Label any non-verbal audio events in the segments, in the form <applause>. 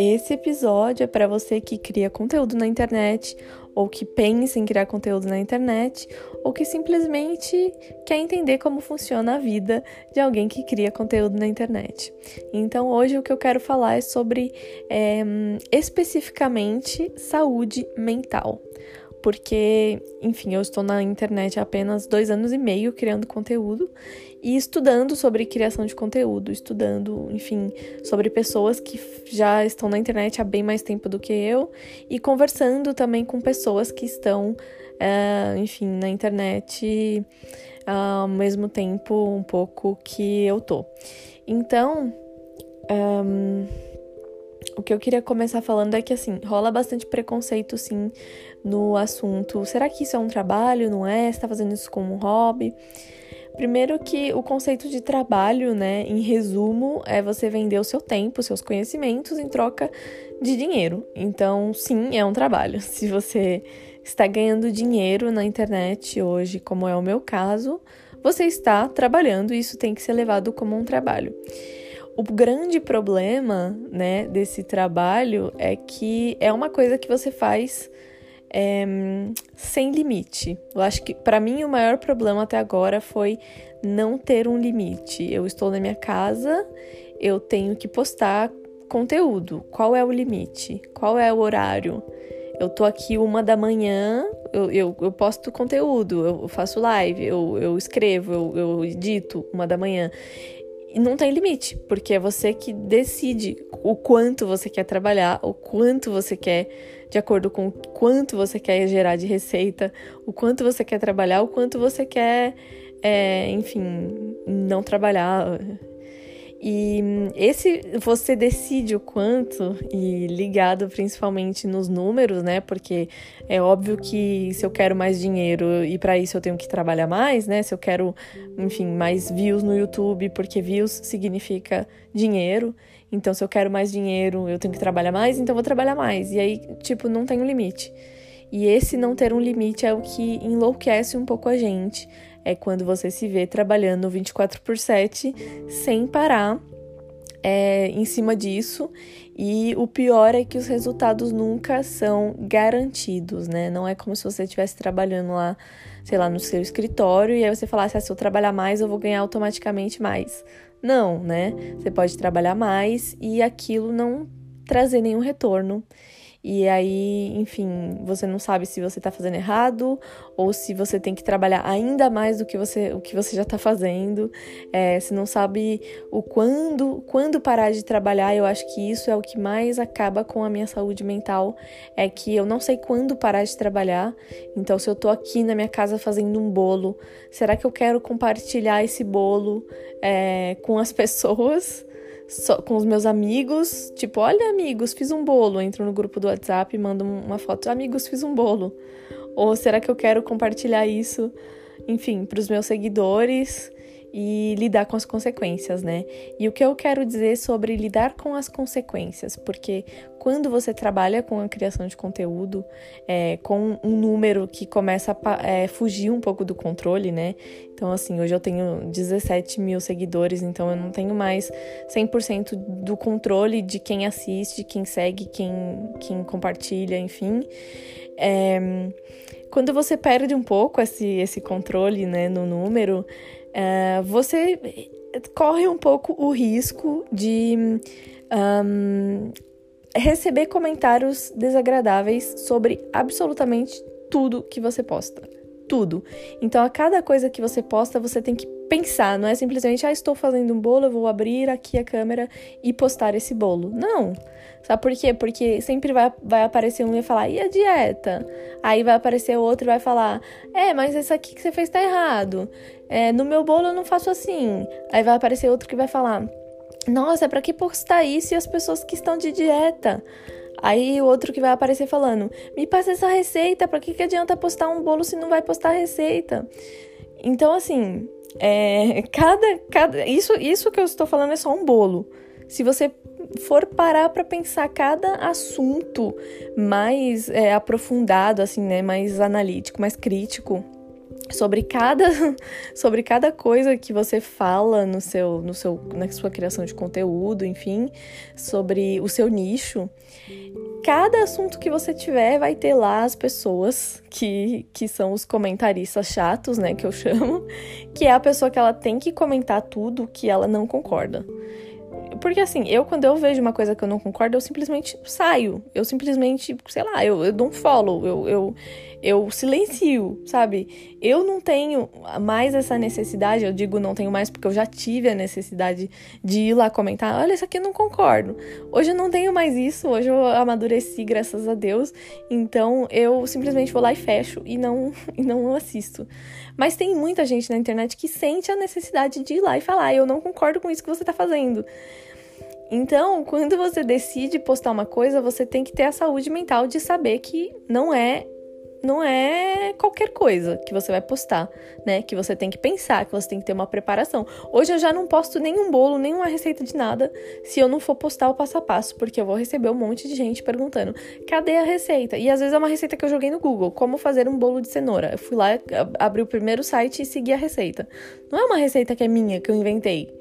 Esse episódio é para você que cria conteúdo na internet, ou que pensa em criar conteúdo na internet, ou que simplesmente quer entender como funciona a vida de alguém que cria conteúdo na internet. Então, hoje o que eu quero falar é sobre é, especificamente saúde mental porque, enfim, eu estou na internet há apenas dois anos e meio criando conteúdo e estudando sobre criação de conteúdo, estudando, enfim, sobre pessoas que já estão na internet há bem mais tempo do que eu e conversando também com pessoas que estão, uh, enfim, na internet uh, ao mesmo tempo um pouco que eu tô. Então, um, o que eu queria começar falando é que, assim, rola bastante preconceito, sim, no assunto. Será que isso é um trabalho? Não é? Você tá fazendo isso como um hobby? Primeiro que o conceito de trabalho, né, em resumo, é você vender o seu tempo, seus conhecimentos em troca de dinheiro. Então, sim, é um trabalho. <laughs> Se você está ganhando dinheiro na internet hoje, como é o meu caso, você está trabalhando e isso tem que ser levado como um trabalho. O grande problema, né, desse trabalho é que é uma coisa que você faz é, sem limite. Eu acho que para mim o maior problema até agora foi não ter um limite. Eu estou na minha casa, eu tenho que postar conteúdo. Qual é o limite? Qual é o horário? Eu tô aqui uma da manhã, eu, eu, eu posto conteúdo, eu faço live, eu, eu escrevo, eu, eu edito uma da manhã. E não tem limite, porque é você que decide o quanto você quer trabalhar, o quanto você quer, de acordo com quanto você quer gerar de receita, o quanto você quer trabalhar, o quanto você quer, é, enfim, não trabalhar, e esse você decide o quanto, e ligado principalmente nos números, né? Porque é óbvio que se eu quero mais dinheiro e para isso eu tenho que trabalhar mais, né? Se eu quero, enfim, mais views no YouTube, porque views significa dinheiro. Então, se eu quero mais dinheiro, eu tenho que trabalhar mais, então vou trabalhar mais. E aí, tipo, não tem um limite. E esse não ter um limite é o que enlouquece um pouco a gente é quando você se vê trabalhando 24 por 7 sem parar é, em cima disso. E o pior é que os resultados nunca são garantidos, né? Não é como se você estivesse trabalhando lá, sei lá, no seu escritório e aí você falasse, ah, se eu trabalhar mais, eu vou ganhar automaticamente mais. Não, né? Você pode trabalhar mais e aquilo não trazer nenhum retorno. E aí, enfim, você não sabe se você está fazendo errado ou se você tem que trabalhar ainda mais do que você, o que você já está fazendo. É, você não sabe o quando, quando parar de trabalhar. Eu acho que isso é o que mais acaba com a minha saúde mental. É que eu não sei quando parar de trabalhar. Então, se eu estou aqui na minha casa fazendo um bolo, será que eu quero compartilhar esse bolo é, com as <laughs> pessoas? Com os meus amigos, tipo, olha, amigos, fiz um bolo. Entro no grupo do WhatsApp e mando uma foto, amigos, fiz um bolo. Ou será que eu quero compartilhar isso, enfim, para os meus seguidores? E lidar com as consequências, né? E o que eu quero dizer sobre lidar com as consequências, porque quando você trabalha com a criação de conteúdo, é, com um número que começa a é, fugir um pouco do controle, né? Então, assim, hoje eu tenho 17 mil seguidores, então eu não tenho mais 100% do controle de quem assiste, quem segue, quem, quem compartilha, enfim. É, quando você perde um pouco esse, esse controle né, no número, é, você corre um pouco o risco de um, receber comentários desagradáveis sobre absolutamente tudo que você posta. Tudo. Então, a cada coisa que você posta, você tem que pensar, não é simplesmente, ah, estou fazendo um bolo, eu vou abrir aqui a câmera e postar esse bolo. Não. Sabe por quê? Porque sempre vai, vai aparecer um e falar, e a dieta? Aí vai aparecer outro e vai falar, é, mas esse aqui que você fez tá errado. É, no meu bolo eu não faço assim. Aí vai aparecer outro que vai falar, nossa, pra que postar isso e as pessoas que estão de dieta? Aí o outro que vai aparecer falando, me passa essa receita, pra que, que adianta postar um bolo se não vai postar receita? Então, assim, é, <laughs> cada, cada isso, isso que eu estou falando é só um bolo. Se você for parar para pensar cada assunto mais é, aprofundado, assim, né, mais analítico, mais crítico, sobre cada <laughs> sobre cada coisa que você fala no seu no seu na sua criação de conteúdo, enfim, sobre o seu nicho. Cada assunto que você tiver vai ter lá as pessoas que, que são os comentaristas chatos, né, que eu <laughs> chamo, que é a pessoa que ela tem que comentar tudo que ela não concorda. Porque assim, eu quando eu vejo uma coisa que eu não concordo, eu simplesmente saio. Eu simplesmente, sei lá, eu, eu dou um follow, eu, eu, eu silencio, sabe? Eu não tenho mais essa necessidade, eu digo não tenho mais porque eu já tive a necessidade de ir lá comentar, olha, isso aqui eu não concordo. Hoje eu não tenho mais isso, hoje eu amadureci, graças a Deus. Então eu simplesmente vou lá e fecho e não, <laughs> e não assisto. Mas tem muita gente na internet que sente a necessidade de ir lá e falar, eu não concordo com isso que você tá fazendo. Então, quando você decide postar uma coisa, você tem que ter a saúde mental de saber que não é não é qualquer coisa que você vai postar, né? Que você tem que pensar, que você tem que ter uma preparação. Hoje eu já não posto nenhum bolo, nenhuma receita de nada, se eu não for postar o passo a passo, porque eu vou receber um monte de gente perguntando: cadê a receita? E às vezes é uma receita que eu joguei no Google, como fazer um bolo de cenoura. Eu fui lá, abri o primeiro site e segui a receita. Não é uma receita que é minha, que eu inventei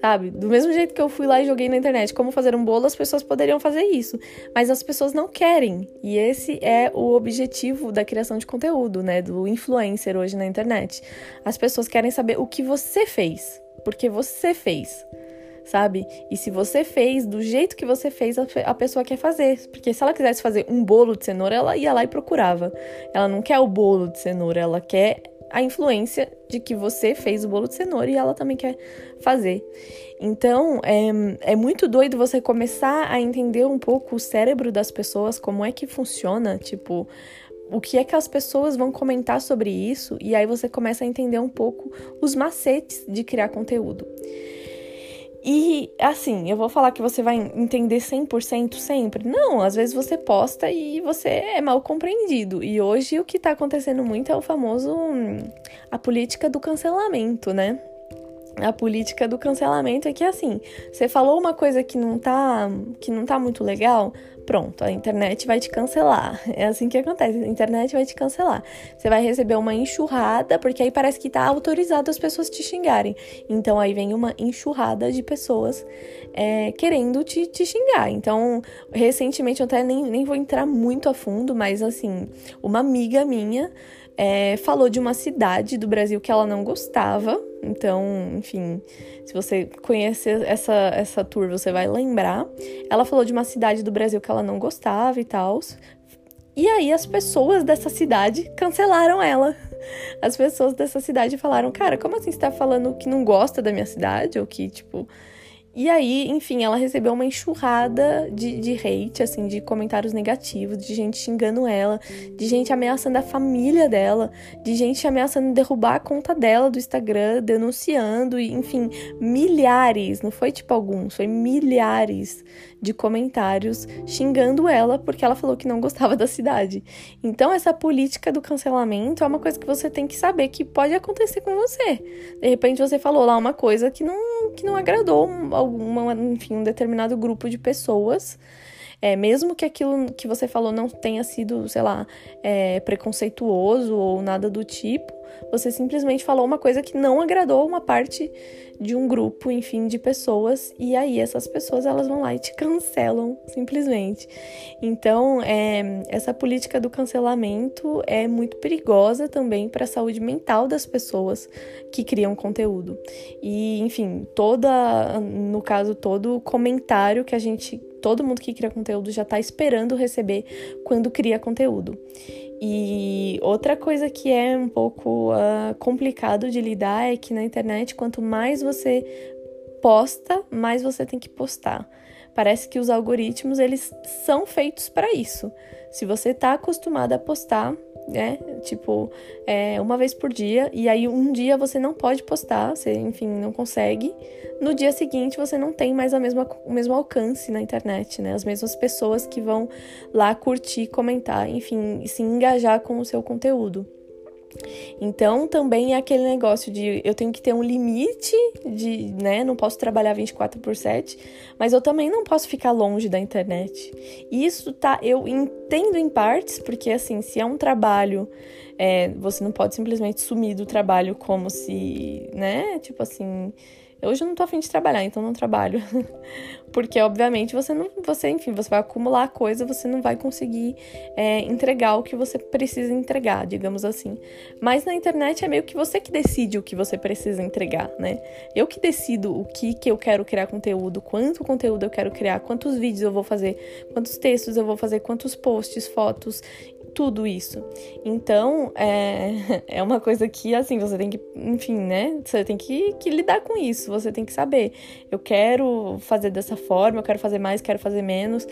sabe? Do mesmo jeito que eu fui lá e joguei na internet como fazer um bolo, as pessoas poderiam fazer isso, mas as pessoas não querem. E esse é o objetivo da criação de conteúdo, né, do influencer hoje na internet. As pessoas querem saber o que você fez, porque você fez. Sabe? E se você fez do jeito que você fez, a pessoa quer fazer. Porque se ela quisesse fazer um bolo de cenoura, ela ia lá e procurava. Ela não quer o bolo de cenoura, ela quer a influência de que você fez o bolo de cenoura e ela também quer fazer. Então, é, é muito doido você começar a entender um pouco o cérebro das pessoas, como é que funciona, tipo, o que é que as pessoas vão comentar sobre isso, e aí você começa a entender um pouco os macetes de criar conteúdo. E assim, eu vou falar que você vai entender 100% sempre? Não, às vezes você posta e você é mal compreendido. E hoje o que tá acontecendo muito é o famoso a política do cancelamento, né? A política do cancelamento é que assim, você falou uma coisa que não tá que não tá muito legal, pronto, a internet vai te cancelar. <laughs> É assim que acontece, a internet vai te cancelar. Você vai receber uma enxurrada, porque aí parece que tá autorizado as pessoas te xingarem. Então aí vem uma enxurrada de pessoas é, querendo te, te xingar. Então, recentemente, eu até nem, nem vou entrar muito a fundo, mas assim, uma amiga minha é, falou de uma cidade do Brasil que ela não gostava. Então, enfim, se você conhecer essa, essa tour, você vai lembrar. Ela falou de uma cidade do Brasil que ela não gostava e tal. E aí as pessoas dessa cidade cancelaram ela. As pessoas dessa cidade falaram: Cara, como assim você tá falando que não gosta da minha cidade? Ou que, tipo, e aí, enfim, ela recebeu uma enxurrada de, de hate, assim, de comentários negativos, de gente xingando ela, de gente ameaçando a família dela, de gente ameaçando derrubar a conta dela do Instagram, denunciando, enfim, milhares, não foi tipo alguns, foi milhares de comentários xingando ela porque ela falou que não gostava da cidade. Então, essa política do cancelamento é uma coisa que você tem que saber que pode acontecer com você. De repente, você falou lá uma coisa que não, que não agradou alguma, enfim, um determinado grupo de pessoas. É, mesmo que aquilo que você falou não tenha sido, sei lá, é, preconceituoso ou nada do tipo, você simplesmente falou uma coisa que não agradou uma parte de um grupo, enfim, de pessoas, e aí essas pessoas elas vão lá e te cancelam simplesmente. Então, é, essa política do cancelamento é muito perigosa também para a saúde mental das pessoas que criam conteúdo. E, enfim, toda, no caso, todo comentário que a gente, todo mundo que cria conteúdo já está esperando receber quando cria conteúdo. E outra coisa que é um pouco uh, complicado de lidar é que na internet, quanto mais você posta, mais você tem que postar. Parece que os algoritmos eles são feitos para isso. Se você está acostumado a postar, né? Tipo, é, uma vez por dia, e aí um dia você não pode postar, você, enfim, não consegue. No dia seguinte você não tem mais a mesma, o mesmo alcance na internet, né? As mesmas pessoas que vão lá curtir, comentar, enfim, se engajar com o seu conteúdo. Então, também é aquele negócio de eu tenho que ter um limite de, né, não posso trabalhar 24 por 7, mas eu também não posso ficar longe da internet. E isso tá, eu entendo em partes, porque assim, se é um trabalho, é, você não pode simplesmente sumir do trabalho como se, né, tipo assim, Hoje eu não tô afim de trabalhar, então não trabalho. <laughs> Porque, obviamente, você não. Você, enfim, você vai acumular coisa, você não vai conseguir é, entregar o que você precisa entregar, digamos assim. Mas na internet é meio que você que decide o que você precisa entregar, né? Eu que decido o que, que eu quero criar conteúdo, quanto conteúdo eu quero criar, quantos vídeos eu vou fazer, quantos textos eu vou fazer, quantos posts, fotos tudo isso. Então, é, <laughs> é uma coisa que, assim, você tem que, enfim, né? Você tem que, que lidar com isso, você tem que saber. Eu quero fazer dessa forma, eu quero fazer mais, quero fazer menos.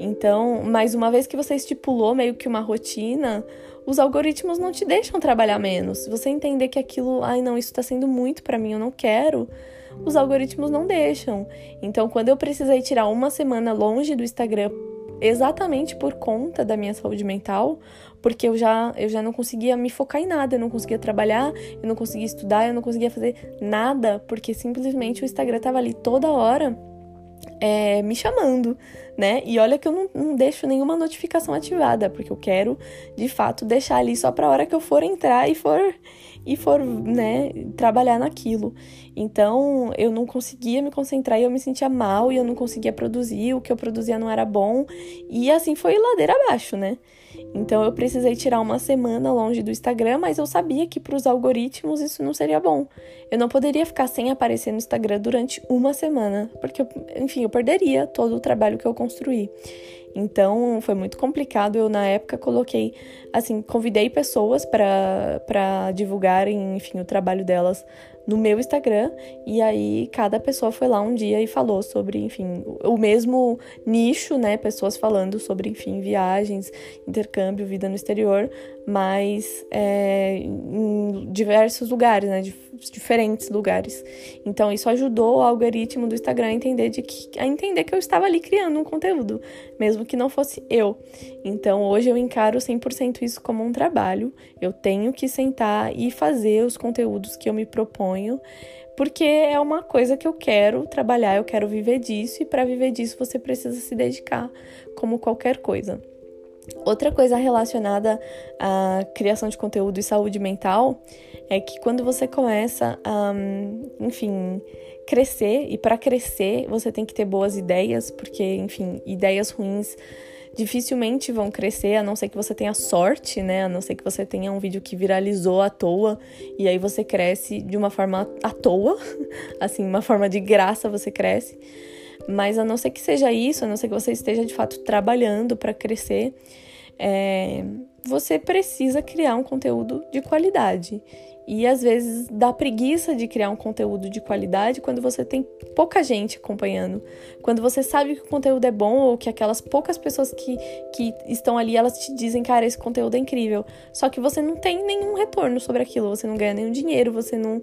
Então, mas uma vez que você estipulou meio que uma rotina, os algoritmos não te deixam trabalhar menos. Se você entender que aquilo, ai não, isso tá sendo muito para mim, eu não quero os algoritmos não deixam. Então, quando eu precisei tirar uma semana longe do Instagram exatamente por conta da minha saúde mental, porque eu já, eu já não conseguia me focar em nada, eu não conseguia trabalhar, eu não conseguia estudar, eu não conseguia fazer nada, porque simplesmente o Instagram tava ali toda hora é, me chamando, né? E olha que eu não, não, deixo nenhuma notificação ativada, porque eu quero de fato deixar ali só pra hora que eu for entrar e for e for, né, trabalhar naquilo. Então, eu não conseguia me concentrar e eu me sentia mal e eu não conseguia produzir, o que eu produzia não era bom. E assim foi ladeira abaixo, né? Então, eu precisei tirar uma semana longe do Instagram, mas eu sabia que para os algoritmos isso não seria bom. Eu não poderia ficar sem aparecer no Instagram durante uma semana, porque, enfim, eu perderia todo o trabalho que eu construí. Então foi muito complicado. Eu, na época, coloquei, assim, convidei pessoas para divulgarem, enfim, o trabalho delas no meu Instagram. E aí cada pessoa foi lá um dia e falou sobre, enfim, o mesmo nicho, né? Pessoas falando sobre, enfim, viagens, intercâmbio, vida no exterior, mas é, em diversos lugares, né? Diferentes lugares. Então isso ajudou o algoritmo do Instagram a entender de que a entender que eu estava ali criando um conteúdo, mesmo que não fosse eu. Então hoje eu encaro 100% isso como um trabalho. Eu tenho que sentar e fazer os conteúdos que eu me proponho porque é uma coisa que eu quero trabalhar, eu quero viver disso e para viver disso você precisa se dedicar, como qualquer coisa. Outra coisa relacionada à criação de conteúdo e saúde mental é que quando você começa a, enfim, crescer, e para crescer você tem que ter boas ideias, porque, enfim, ideias ruins dificilmente vão crescer, a não ser que você tenha sorte, né? A não ser que você tenha um vídeo que viralizou à toa e aí você cresce de uma forma à toa, <laughs> assim, uma forma de graça você cresce. Mas a não ser que seja isso, a não ser que você esteja de fato trabalhando para crescer, é, você precisa criar um conteúdo de qualidade. E às vezes dá preguiça de criar um conteúdo de qualidade quando você tem pouca gente acompanhando. Quando você sabe que o conteúdo é bom ou que aquelas poucas pessoas que, que estão ali, elas te dizem, cara, esse conteúdo é incrível. Só que você não tem nenhum retorno sobre aquilo, você não ganha nenhum dinheiro, você não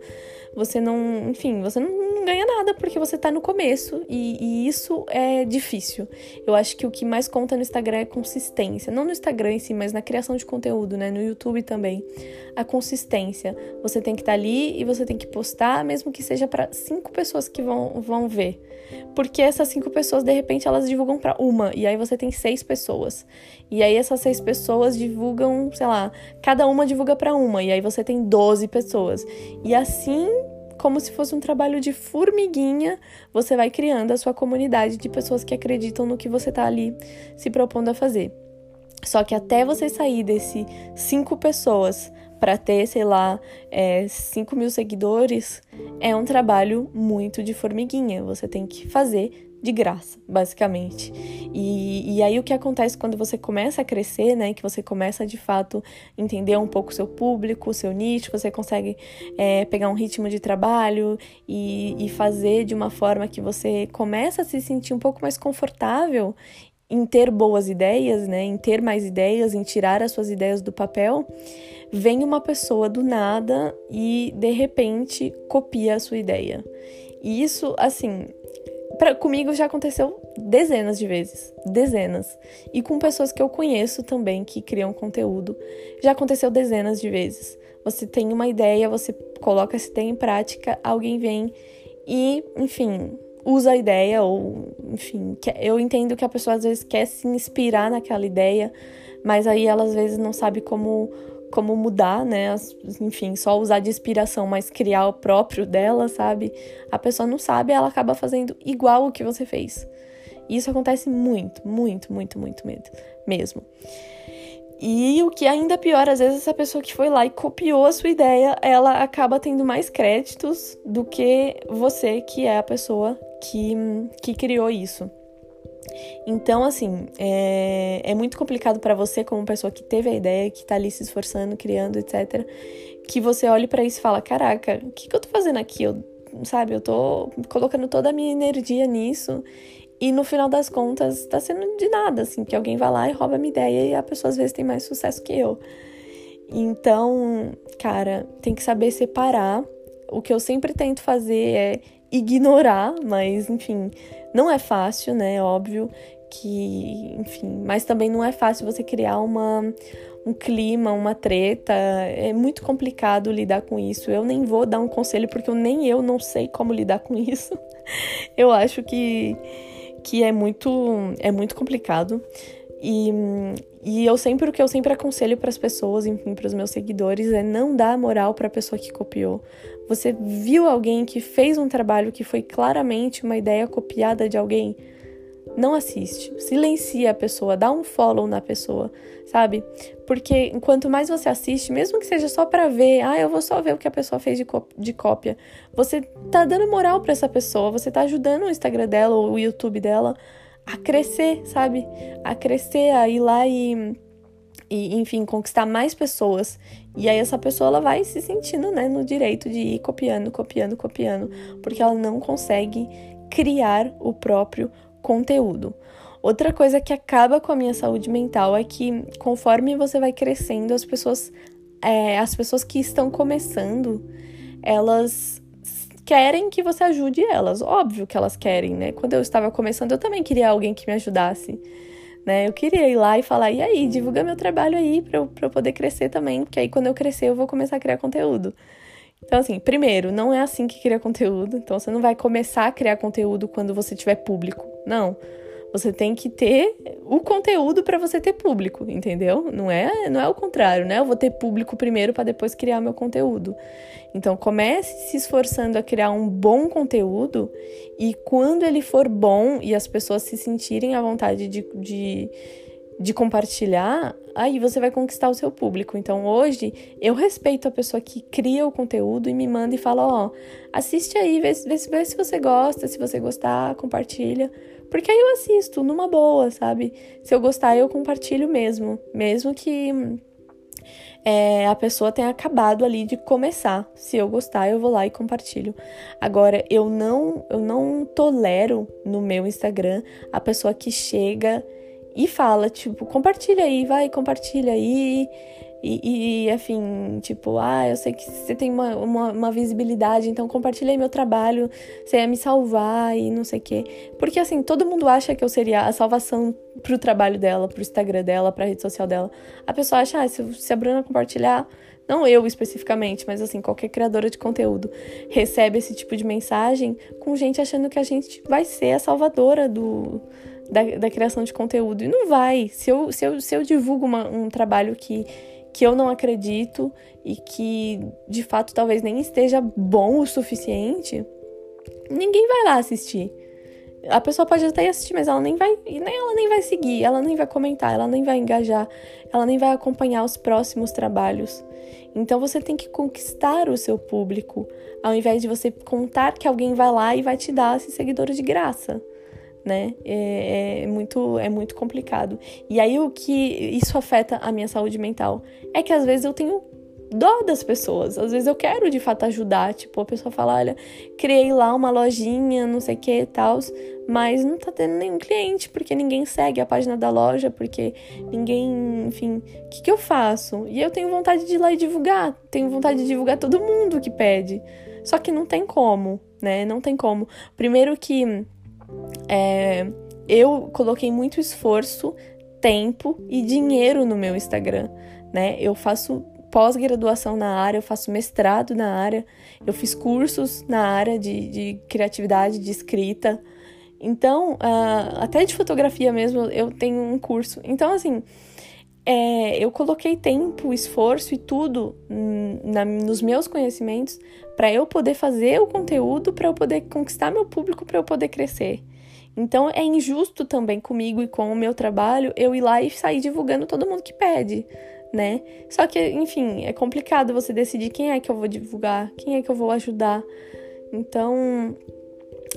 você não, enfim, você não, ganha nada porque você tá no começo e, e, isso é difícil. Eu acho que o que mais conta no Instagram é consistência. Não no Instagram em si, mas na criação de conteúdo, né? No YouTube também. A consistência. Você tem que estar tá ali e você tem que postar, mesmo que seja para cinco pessoas que vão, vão ver. Porque essas cinco pessoas, de repente, elas divulgam para uma, e aí você tem seis pessoas. E aí essas seis pessoas divulgam, sei lá, cada uma divulga para uma, e aí você tem doze pessoas. E assim como se fosse um trabalho de formiguinha, você vai criando a sua comunidade de pessoas que acreditam no que você está ali se propondo a fazer. Só que até você sair desse cinco pessoas para ter, sei lá, é, 5 mil seguidores, é um trabalho muito de formiguinha. Você tem que fazer de graça, basicamente. E, e aí o que acontece quando você começa a crescer, né? Que você começa de fato entender um pouco o seu público, o seu nicho, você consegue é, pegar um ritmo de trabalho e, e fazer de uma forma que você começa a se sentir um pouco mais confortável em ter boas ideias, né? Em ter mais ideias, em tirar as suas ideias do papel, vem uma pessoa do nada e de repente copia a sua ideia. E isso, assim, pra, comigo já aconteceu dezenas de vezes, dezenas. E com pessoas que eu conheço também que criam conteúdo, já aconteceu dezenas de vezes. você tem uma ideia, você coloca essa ideia em prática, alguém vem e, enfim, usa a ideia, ou, enfim, eu entendo que a pessoa às vezes quer se inspirar naquela ideia, mas aí ela às vezes não sabe como como mudar, né? Enfim, só usar de inspiração, mas criar o próprio dela, sabe? A pessoa não sabe, ela acaba fazendo igual o que você fez. E isso acontece muito, muito, muito, muito mesmo. E o que é ainda pior, às vezes essa pessoa que foi lá e copiou a sua ideia, ela acaba tendo mais créditos do que você, que é a pessoa que, que criou isso. Então, assim, é, é muito complicado para você, como pessoa que teve a ideia, que tá ali se esforçando, criando, etc., que você olhe para isso e fala: caraca, o que, que eu tô fazendo aqui? Eu, sabe, eu tô colocando toda a minha energia nisso e no final das contas tá sendo de nada, assim, que alguém vai lá e rouba a minha ideia e a pessoa às vezes tem mais sucesso que eu. Então, cara, tem que saber separar. O que eu sempre tento fazer é ignorar, mas enfim, não é fácil, né? Óbvio que, enfim, mas também não é fácil você criar uma um clima, uma treta, é muito complicado lidar com isso. Eu nem vou dar um conselho porque eu nem eu não sei como lidar com isso. <laughs> eu acho que que é muito é muito complicado. E, e eu sempre o que eu sempre aconselho para as pessoas, enfim, para os meus seguidores é não dar moral para a pessoa que copiou. Você viu alguém que fez um trabalho que foi claramente uma ideia copiada de alguém? Não assiste. Silencia a pessoa, dá um follow na pessoa, sabe? Porque quanto mais você assiste, mesmo que seja só para ver, ah, eu vou só ver o que a pessoa fez de, de cópia, você tá dando moral para essa pessoa, você tá ajudando o Instagram dela ou o YouTube dela a crescer, sabe? A crescer, a ir lá e, e enfim, conquistar mais pessoas. E aí essa pessoa ela vai se sentindo, né, no direito de ir copiando, copiando, copiando, porque ela não consegue criar o próprio conteúdo. Outra coisa que acaba com a minha saúde mental é que conforme você vai crescendo, as pessoas, é, as pessoas que estão começando, elas querem que você ajude elas. Óbvio que elas querem, né? Quando eu estava começando, eu também queria alguém que me ajudasse. Né? Eu queria ir lá e falar, e aí, divulga meu trabalho aí pra eu, pra eu poder crescer também, porque aí quando eu crescer eu vou começar a criar conteúdo. Então, assim, primeiro, não é assim que cria conteúdo. Então, você não vai começar a criar conteúdo quando você tiver público. Não. Você tem que ter o conteúdo para você ter público, entendeu? Não é, não é o contrário, né? Eu vou ter público primeiro para depois criar meu conteúdo. Então comece se esforçando a criar um bom conteúdo e quando ele for bom e as pessoas se sentirem à vontade de, de, de compartilhar, aí você vai conquistar o seu público. Então hoje eu respeito a pessoa que cria o conteúdo e me manda e fala: ó, oh, assiste aí, vê, vê, vê se você gosta, se você gostar, compartilha porque aí eu assisto numa boa, sabe? Se eu gostar, eu compartilho mesmo. Mesmo que é, a pessoa tenha acabado ali de começar. Se eu gostar, eu vou lá e compartilho. Agora, eu não, eu não tolero no meu Instagram a pessoa que chega e fala, tipo, compartilha aí, vai, compartilha aí. E, e, enfim, tipo, ah, eu sei que você tem uma, uma, uma, visibilidade, então compartilhei meu trabalho, você ia me salvar e não sei o quê. Porque, assim, todo mundo acha que eu seria a salvação pro trabalho dela, pro Instagram dela, pra rede social dela. A pessoa acha, ah, se, se a Bruna compartilhar, não eu especificamente, mas assim, qualquer criadora de conteúdo recebe esse tipo de mensagem com gente achando que a gente vai ser a salvadora do. Da, da criação de conteúdo. E não vai. Se eu, se eu, se eu divulgo uma, um trabalho que que eu não acredito e que de fato talvez nem esteja bom o suficiente, ninguém vai lá assistir. A pessoa pode até assistir, mas ela nem vai, ela nem vai seguir, ela nem vai comentar, ela nem vai engajar, ela nem vai acompanhar os próximos trabalhs. Então você tem que conquistar o seu público, ao invés de você contar que alguém vai lá e vai te dar esse seguidor de graça né? É, é, muito, é muito complicado. E aí o que isso afeta a minha saúde mental é que às vezes eu tenho dó das pessoas. Às vezes eu quero de fato ajudar. Tipo, a pessoa fala: olha, criei lá uma lojinha, não sei o que e tal, mas não tá tendo nenhum cliente, porque ninguém segue a página da loja, porque ninguém, enfim, o que, que eu faço? E eu tenho vontade de ir lá e divulgar. Tenho vontade de divulgar todo mundo que pede. Só que não tem como, né? Não tem como. Primeiro que é, eu coloquei muito esforço, tempo e dinheiro no meu Instagram, né? Eu faço pós-graduação na área, eu faço mestrado na área, eu fiz cursos na área de, de criatividade, de escrita. Então, uh, até de fotografia mesmo, eu tenho um curso. Então, assim, é, eu coloquei tempo, esforço e tudo na, nos meus conhecimentos para eu poder fazer o conteúdo, para eu poder conquistar meu público, para eu poder crescer. Então é injusto também comigo e com o meu trabalho eu ir lá e sair divulgando todo mundo que pede, né? Só que, enfim, é complicado você decidir quem é que eu vou divulgar, quem é que eu vou ajudar. Então,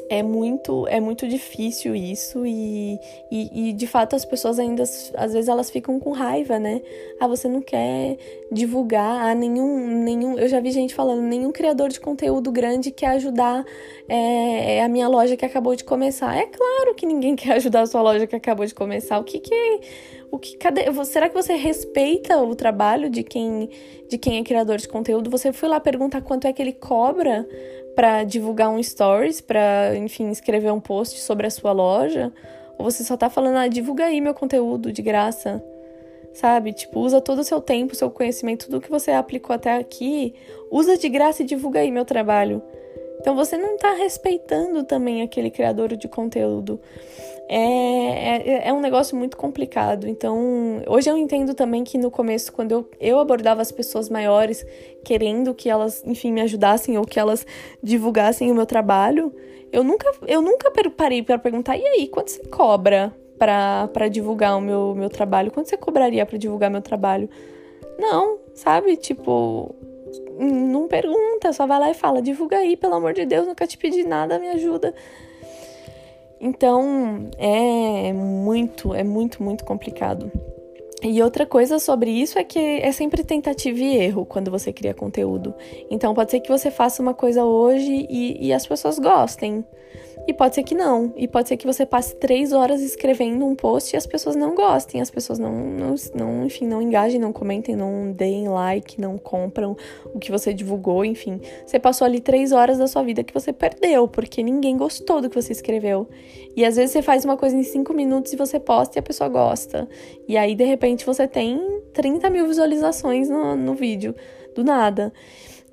é muito é muito difícil isso e, e, e, de fato as pessoas ainda às vezes elas ficam com raiva né? Ah você não quer divulgar ah, nenhum nenhum eu já vi gente falando nenhum criador de conteúdo grande quer ajudar é, é a minha loja que acabou de começar. É claro que ninguém <laughs> quer ajudar a sua loja que acabou de começar. O que que o que cadê será que você respeita o trabalho de quem de quem é criador de conteúdo? Você foi lá perguntar quanto é que ele cobra para divulgar um stories, para, enfim, escrever um post sobre a sua loja, ou você só tá falando, ah, divulga aí meu conteúdo de graça. Sabe? Tipo, usa todo o seu tempo, seu conhecimento, tudo que você aplicou até aqui, usa de graça e divulga aí meu trabalho. Então você não tá respeitando também aquele criador de conteúdo. É, é, é, um negócio muito complicado. Então, hoje eu entendo também que no começo, quando eu, eu abordava as pessoas maiores, querendo que elas, enfim, me ajudassem ou que elas divulgassem o meu trabalho, eu nunca, eu nunca parei para perguntar: e aí, quanto você cobra para divulgar o meu, meu trabalho? Quanto você cobraria para divulgar meu trabalho? Não, sabe? Tipo, não pergunta, só vai lá e fala: divulga aí, pelo amor de Deus, nunca te pedi nada, me ajuda. Então, é muito, é muito, muito complicado. E outra coisa sobre isso é que é sempre tentativa e erro quando você cria conteúdo. Então pode ser que você faça uma coisa hoje e, e as pessoas gostem. E pode ser que não. E pode ser que você passe três horas escrevendo um post e as pessoas não gostem, as pessoas não, não, não, enfim, não engajem, não comentem, não deem like, não compram o que você divulgou, enfim. Você passou ali três horas da sua vida que você perdeu, porque ninguém gostou do que você escreveu. E às vezes você faz uma coisa em cinco minutos e você posta e a pessoa gosta. E aí, de repente, você tem 30 mil visualizações no, no vídeo, do nada.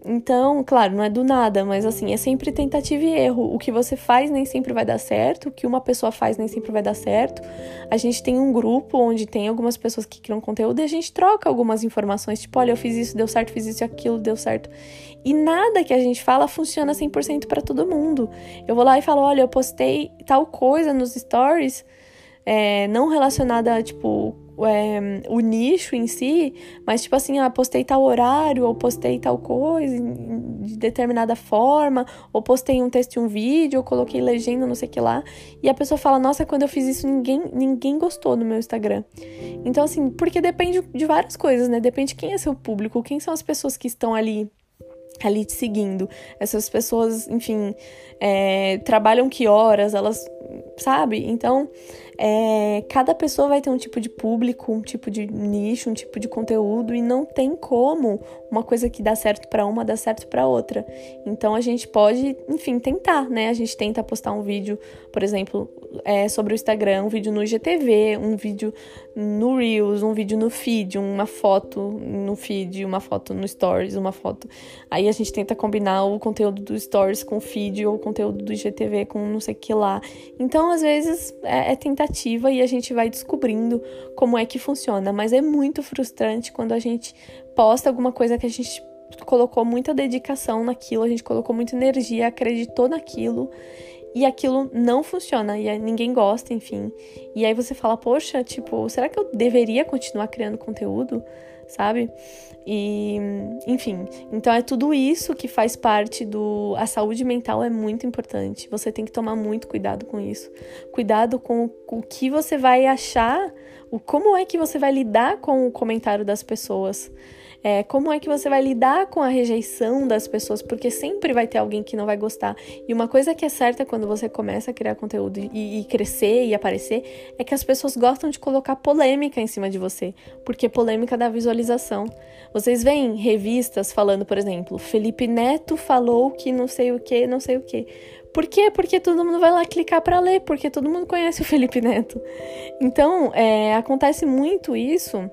Então, claro, não é do nada, mas assim, é sempre tentativa e erro. O que você faz nem sempre vai dar certo, o que uma pessoa faz nem sempre vai dar certo. A gente tem um grupo onde tem algumas pessoas que criam conteúdo e a gente troca algumas informações, tipo, olha, eu fiz isso, deu certo, fiz isso e aquilo, deu certo. E nada que a gente fala funciona 100% para todo mundo. Eu vou lá e falo, olha, eu postei tal coisa nos stories, é, não relacionada, tipo, é, o nicho em si, mas tipo assim, ah, postei tal horário, ou postei tal coisa de determinada forma, ou postei um texto e um vídeo, ou coloquei legenda, não sei o que lá, e a pessoa fala, nossa, quando eu fiz isso, ninguém, ninguém gostou no meu Instagram. Então, assim, porque depende de várias coisas, né? Depende de quem é seu público, quem são as pessoas que estão ali ali te seguindo. Essas pessoas, enfim, é, trabalham que horas, elas, sabe? Então, é, cada pessoa vai ter um tipo de público, um tipo de nicho, um tipo de conteúdo e não tem como uma coisa que dá certo para uma dar certo para outra. Então a gente pode, enfim, tentar, né? A gente tenta postar um vídeo, por exemplo, é, sobre o Instagram, um vídeo no IGTV, um vídeo no Reels, um vídeo no feed, uma foto no feed, uma foto no Stories, uma foto. Aí a gente tenta combinar o conteúdo do Stories com o feed ou o conteúdo do IGTV com não sei o que lá. Então, às vezes, é, é tentativa e a gente vai descobrindo como é que funciona. Mas é muito frustrante quando a gente posta alguma coisa que a gente colocou muita dedicação naquilo, a gente colocou muita energia, acreditou naquilo e aquilo não funciona e ninguém gosta, enfim. E aí você fala, poxa, tipo, será que eu deveria continuar criando conteúdo? Sabe? E, enfim, então é tudo isso que faz parte do. A saúde mental é muito importante. Você tem que tomar muito cuidado com isso. Cuidado com o que você vai achar, o como é que você vai lidar com o comentário das pessoas. É, como é que você vai lidar com a rejeição das pessoas? Porque sempre vai ter alguém que não vai gostar. E uma coisa que é certa quando você começa a criar conteúdo e, e crescer e aparecer é que as pessoas gostam de colocar polêmica em cima de você, porque polêmica dá visualização. Vocês veem revistas falando, por exemplo, Felipe Neto falou que não sei o que, não sei o que. Por quê? Porque todo mundo vai lá clicar para ler, porque todo mundo conhece o Felipe Neto. Então, é, acontece muito isso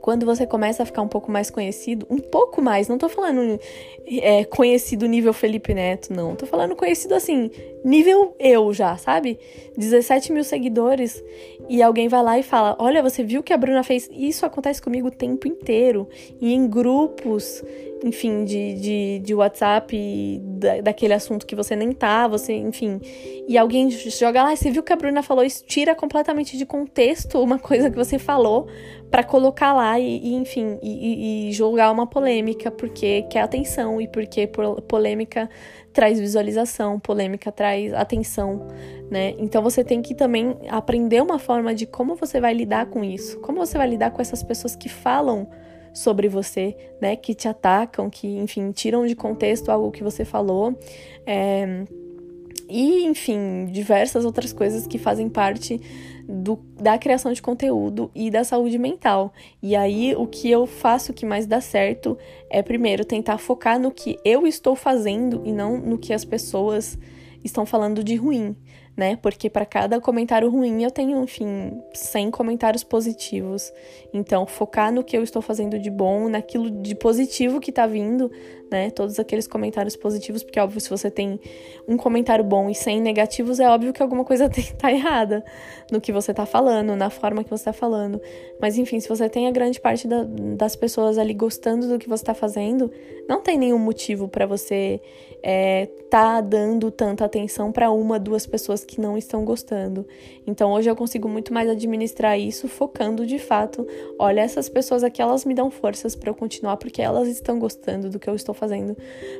quando você começa a ficar um pouco mais conhecido, um pouco mais, não tô falando é, conhecido nível Felipe Neto, não. Tô falando conhecido assim, nível eu já, sabe? 17 mil seguidores e alguém vai lá e fala: Olha, você viu que a Bruna fez? Isso acontece comigo o tempo inteiro. E em grupos, enfim, de, de, de WhatsApp, da, daquele assunto que você nem tá, você, enfim. E alguém joga lá, você viu que a Bruna falou isso? Tira completamente de contexto uma coisa que você falou para colocar lá e, e enfim, e, e, jogar uma polêmica, porque quer atenção e porque polêmica traz visualização, polêmica traz atenção, né? Então você tem que também aprender uma forma de como você vai lidar com isso, como você vai lidar com essas pessoas que falam sobre você, né? Que te atacam, que, enfim, tiram de contexto algo que você falou. É... E, enfim, diversas outras coisas que fazem parte do, da criação de conteúdo e da saúde mental. E aí, o que eu faço que mais dá certo é, primeiro, tentar focar no que eu estou fazendo e não no que as pessoas estão falando de ruim né? Porque para cada comentário ruim eu tenho, enfim, 100 comentários positivos. Então, focar no que eu estou fazendo de bom, naquilo de positivo que tá vindo, né? Todos aqueles comentários positivos, porque óbvio, se você tem um comentário bom e 100 negativos, é óbvio que alguma coisa <laughs> tá errada no que você tá falando, na forma que você tá falando. Mas enfim, se você tem a grande parte da, das pessoas ali gostando do que você tá fazendo, não tem nenhum motivo para você é, tá dando tanta atenção para uma, duas pessoas que não estão gostando. Então hoje eu consigo muito mais administrar isso, focando de fato, olha, essas pessoas aqui elas me dão forças para eu continuar porque elas estão gostando do que eu estou fazendo.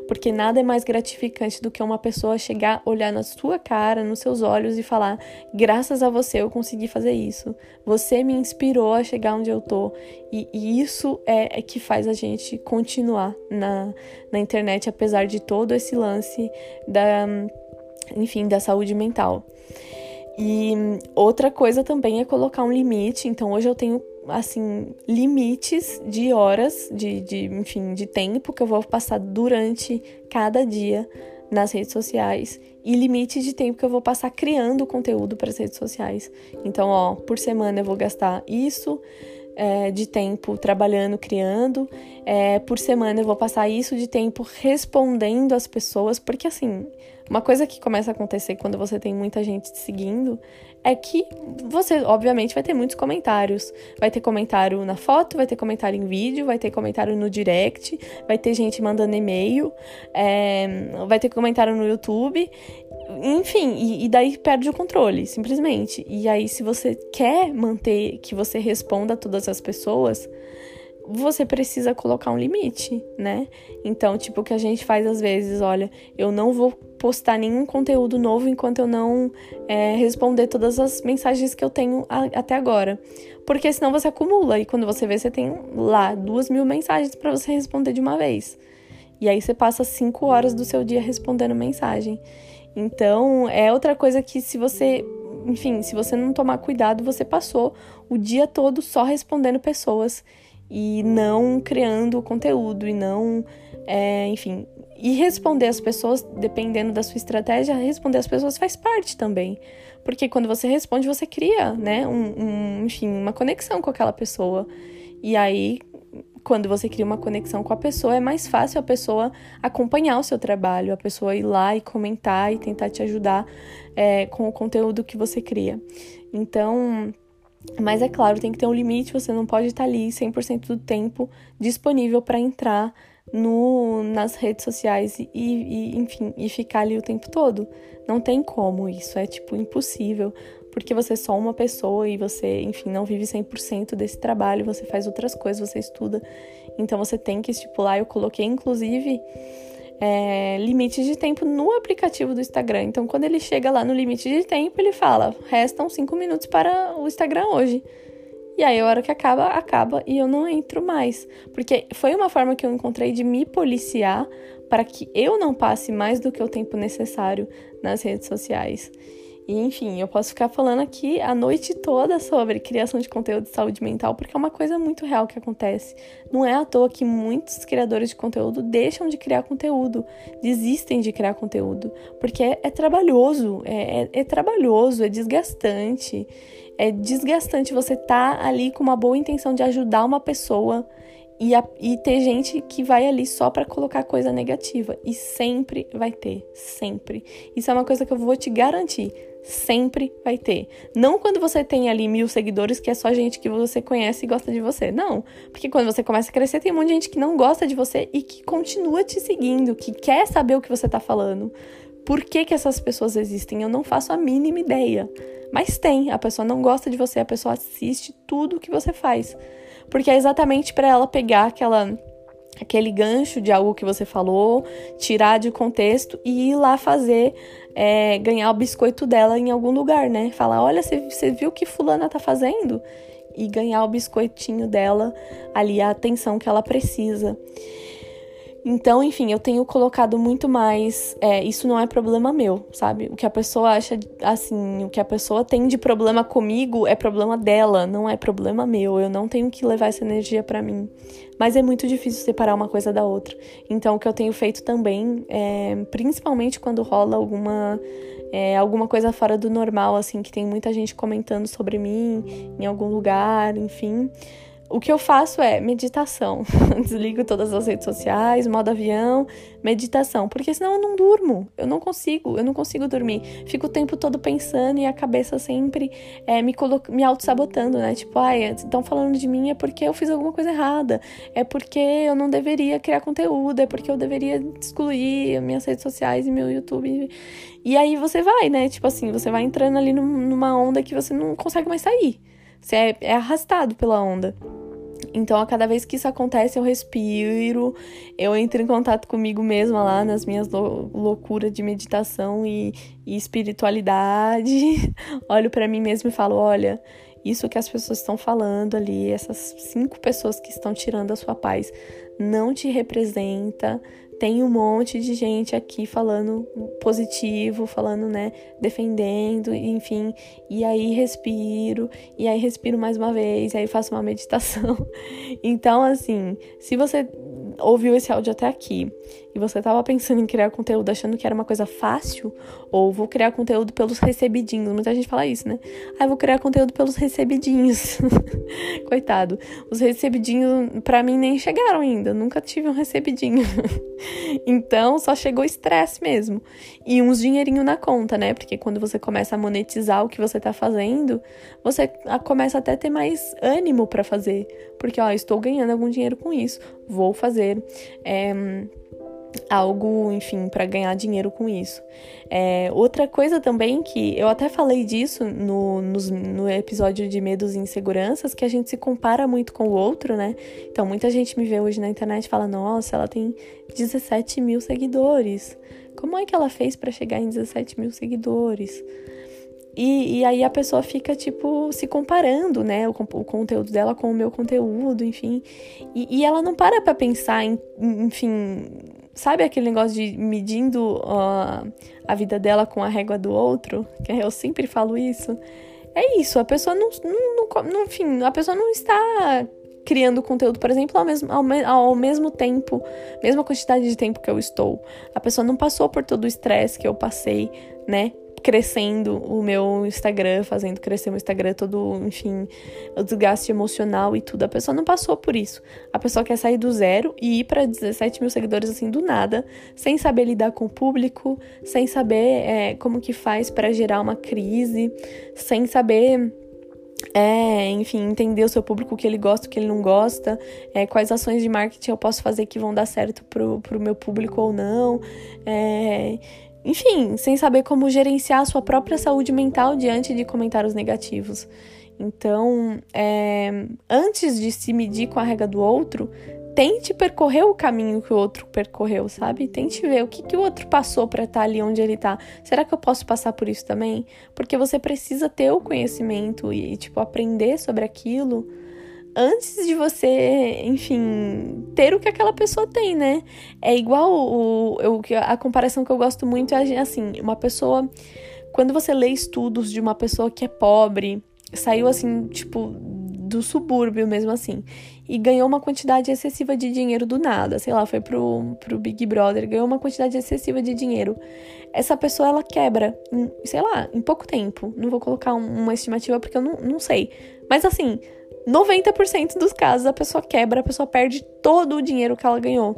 Porque nada é mais gratificante do que uma pessoa chegar, olhar na sua cara, nos seus olhos e falar: "Graças a você eu consegui fazer isso. Você me inspirou a chegar onde eu tô". E, e isso é, é que faz a gente continuar na, na internet apesar de todo esse lance da enfim, da saúde mental. E outra coisa também é colocar um limite. Então, hoje eu tenho, assim, limites de horas, de, de, enfim, de tempo que eu vou passar durante cada dia nas redes sociais e limite de tempo que eu vou passar criando conteúdo para as redes sociais. Então, ó, por semana eu vou gastar isso é, de tempo trabalhando, criando. É, por semana eu vou passar isso de tempo respondendo às pessoas, porque assim, uma coisa que começa a acontecer quando você tem muita gente te seguindo é que você, obviamente, vai ter muitos comentários. Vai ter comentário na foto, vai ter comentário em vídeo, vai ter comentário no direct, vai ter gente mandando e-mail, é, vai ter comentário no YouTube. Enfim, e, e, daí perde o controle, simplesmente. E aí, se você quer manter que você responda a todas as pessoas, você precisa colocar um limite, né? Então, tipo, o que a gente faz às vezes, olha, eu não vou postar nenhum conteúdo novo enquanto eu não é, responder todas as mensagens que eu tenho a, até agora. Porque senão você acumula e quando você vê, você tem lá duas mil mensagens para você responder de uma vez. E aí você passa cinco horas do seu dia respondendo mensagem. Então, é outra coisa que se você, enfim, se você não tomar cuidado, você passou o dia todo só respondendo pessoas e não criando conteúdo e não, é, enfim, e responder as pessoas, dependendo da sua estratégia, responder as pessoas faz parte também. Porque quando você responde, você cria, né, um, um, enfim, uma conexão com aquela pessoa. E aí, quando você cria uma conexão com a pessoa, é mais fácil a pessoa acompanhar o seu trabalho, a pessoa ir lá e comentar e tentar te ajudar é, com o conteúdo que você cria. Então, mas é claro, tem que ter um limite, você não pode estar ali 100% do tempo disponível para entrar no, nas redes sociais e, e, enfim, e ficar ali o tempo todo. Não tem como isso, é tipo impossível, porque você é só uma pessoa e você, enfim, não vive 100% desse trabalho, você faz outras coisas, você estuda. Então você tem que estipular. Eu coloquei inclusive é, limite de tempo no aplicativo do Instagram. Então, quando ele chega lá no limite de tempo, ele fala: restam cinco minutos para o Instagram hoje. E aí, a hora que acaba, acaba e eu não entro mais. Porque foi uma forma que eu encontrei de me policiar para que eu não passe mais do que o tempo necessário nas redes sociais. E, enfim, eu posso ficar falando aqui a noite toda sobre criação de conteúdo de saúde mental, porque é uma coisa muito real que acontece. Não é à toa que muitos criadores de conteúdo deixam de criar conteúdo, desistem de criar conteúdo, porque é, é trabalhoso, é, é, é trabalhoso, é desgastante. é desgastante você tá ali com uma boa intenção de ajudar uma pessoa e, a, e ter gente que vai ali só para colocar coisa negativa. E sempre vai ter, sempre. Isso é uma coisa que eu vou te garantir. Sempre vai ter. Não quando você tem ali mil seguidores, que é só gente que você conhece e gosta de você. Não. Porque quando você começa a crescer, tem um monte de gente que não gosta de você e que continua te seguindo, que quer saber o que você tá falando. Por que, que essas pessoas existem? Eu não faço a mínima ideia. Mas tem. A pessoa não gosta de você, a pessoa assiste tudo que você faz. Porque é exatamente para ela pegar aquela aquele gancho de algo que você falou, tirar de contexto e ir lá fazer, é, ganhar o biscoito dela em algum lugar, né? Falar, olha, você viu o que fulana tá fazendo? E ganhar o biscoitinho dela ali, a atenção que ela precisa. Então, enfim, eu tenho colocado muito mais. É, isso não é problema meu, sabe? O que a pessoa acha, assim, o que a pessoa tem de problema comigo é problema dela, não é problema meu. Eu não tenho que levar essa energia para mim. Mas é muito difícil separar uma coisa da outra. Então, o que eu tenho feito também, é, principalmente quando rola alguma. É, alguma coisa fora do normal, assim, que tem muita gente comentando sobre mim em algum lugar, enfim o que eu faço é meditação. <laughs> Desligo todas as redes sociais, modo avião, meditação, porque senão eu não durmo. Eu não consigo, eu não consigo dormir. Fico o tempo todo pensando e a cabeça sempre é, me, me auto-sabotando, né? Tipo, ai, estão falando de mim é porque eu fiz alguma coisa errada, é porque eu não deveria criar conteúdo, é porque eu deveria excluir minhas redes sociais e meu YouTube. E aí você vai, né? Tipo assim, você vai entrando ali numa onda que você não consegue mais sair. Você é, é arrastado pela onda. Então, a cada vez que isso acontece, eu respiro, eu entro em contato comigo mesma lá nas minhas loucuras de meditação e, e espiritualidade. <laughs> Olho para mim mesma e falo: olha, isso que as pessoas estão falando ali, essas cinco pessoas que estão tirando a sua paz, não te representa, tem um monte de gente aqui falando positivo, falando, né, defendendo, enfim. E aí respiro, e aí respiro mais uma vez, e aí faço uma meditação. <laughs> Então, assim, se você ouviu esse áudio até aqui e você estava pensando em criar conteúdo achando que era uma coisa fácil, ou vou criar conteúdo pelos recebidinhos, muita gente fala isso, né? Ah, vou criar conteúdo pelos recebidinhos. <laughs> Coitado. Os recebidinhos, para mim, nem chegaram ainda. Nunca tive um recebidinho. <laughs> então, só chegou estresse mesmo. E uns dinheirinho na conta, né? Porque quando você começa a monetizar o que você tá fazendo, você começa até a ter mais ânimo para fazer. Porque, ó, estou ganhando algum dinheiro com isso. Vou fazer. É, algo, enfim, para ganhar dinheiro com isso. É, outra coisa também que eu até falei disso no, no, no, episódio de medos e inseguranças, que a gente se compara muito com o outro, né? Então muita gente me vê hoje na internet e fala: Nossa, ela tem 17 mil seguidores. Como é que ela fez para chegar em 17 mil seguidores? E, e, aí a pessoa fica, tipo, se comparando, né? O, o conteúdo dela com o meu conteúdo, enfim. E, e ela não para pra pensar em, enfim, Sabe aquele negócio de medindo uh, a vida dela com a régua do outro? Que eu sempre falo isso. É isso, a pessoa não, não, não enfim, a pessoa não está criando conteúdo, por exemplo, ao mesmo, ao, ao mesmo tempo, mesma quantidade de tempo que eu estou. A pessoa não passou por todo o estresse que eu passei, né? Crescendo o meu Instagram, fazendo crescer o meu Instagram, todo, enfim, o desgaste emocional e tudo. A pessoa não passou por isso. A pessoa quer sair do zero e ir para 17 mil seguidores assim do nada, sem saber lidar com o público, sem saber é, como que faz para gerar uma crise, sem saber é, enfim, entender o seu público, o que ele gosta, o que ele não gosta, é, quais ações de marketing eu posso fazer que vão dar certo pro, pro meu público ou não. É, enfim, sem saber como gerenciar a sua própria saúde mental diante de comentários negativos. Então, é, antes de se medir com a regra do outro, tente percorrer o caminho que o outro percorreu, sabe? Tente ver o que, que o outro passou para estar tá ali onde ele tá. Será que eu posso passar por isso também? Porque você precisa ter o conhecimento e, tipo, aprender sobre aquilo antes de você, enfim, ter o que aquela pessoa tem, né? É igual o, o, a comparação que eu gosto muito é assim, uma pessoa. Quando você lê estudos de uma pessoa que é pobre, saiu assim, tipo, do subúrbio mesmo assim, e ganhou uma quantidade excessiva de dinheiro do nada, sei lá, foi pro, pro Big Brother, ganhou uma quantidade excessiva de dinheiro. Essa pessoa, ela quebra, em, sei lá, em pouco tempo. Não vou colocar uma estimativa porque eu não, não sei. Mas assim, 90% dos casos a pessoa quebra, a pessoa perde todo o dinheiro que ela ganhou.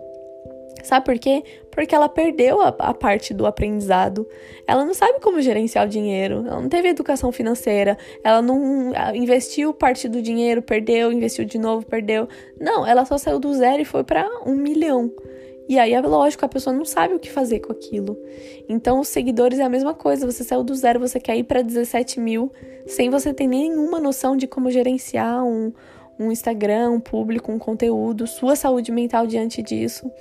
Sabe por quê? Porque ela perdeu a, a, parte do aprendizado. Ela não sabe como gerenciar o dinheiro. Ela não teve educação financeira. Ela não investiu parte do dinheiro, perdeu, investiu de novo, perdeu. Não, ela só saiu do zero e foi para um milhão. E aí é lógico, a pessoa não sabe o que fazer com aquilo. Então, os seguidores é a mesma coisa. Você saiu do zero, você quer ir para 17 mil, sem você ter nenhuma noção de como gerenciar um, um Instagram, um público, um conteúdo, sua saúde mental diante disso.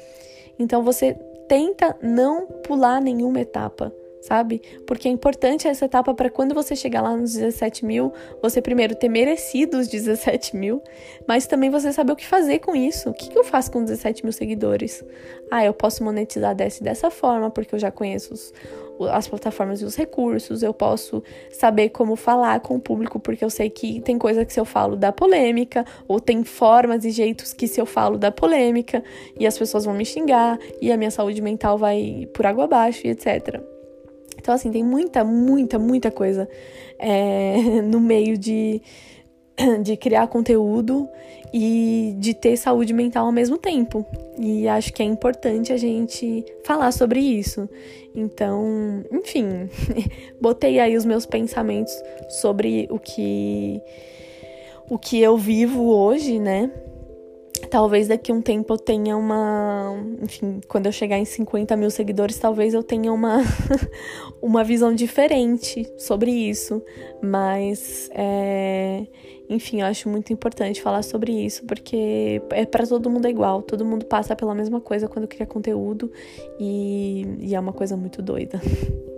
Então você tenta não pular nenhuma etapa, sabe? Porque é importante essa etapa para quando você chegar lá nos 17 mil, você primeiro ter merecido os 17 mil, mas também você saber o que fazer com isso. O que, que eu faço com 17 mil seguidores? Ah, eu posso monetizar dessa dessa forma, porque eu já conheço os, as plataformas e os recursos, eu posso saber como falar com o público, porque eu sei que tem coisa que se eu falo dá polêmica, ou tem formas e jeitos que se eu falo dá polêmica, e as pessoas vão me xingar, e a minha saúde mental vai por água abaixo, e etc. Então, assim, tem muita, muita, muita coisa é, <laughs> no meio de, <clears throat> de criar conteúdo e de ter saúde mental ao mesmo tempo. E acho que é importante a gente falar sobre isso. Então, enfim, <laughs> botei aí os meus pensamentos sobre o que o que eu vivo hoje, né? Talvez daqui a um tempo eu tenha uma. Enfim, quando eu chegar em 50 mil seguidores, talvez eu tenha uma, <laughs> uma visão diferente sobre isso. Mas, é, enfim, eu acho muito importante falar sobre isso, porque é para todo mundo é igual. Todo mundo passa pela mesma coisa quando cria conteúdo. E, e é uma coisa muito doida. <laughs>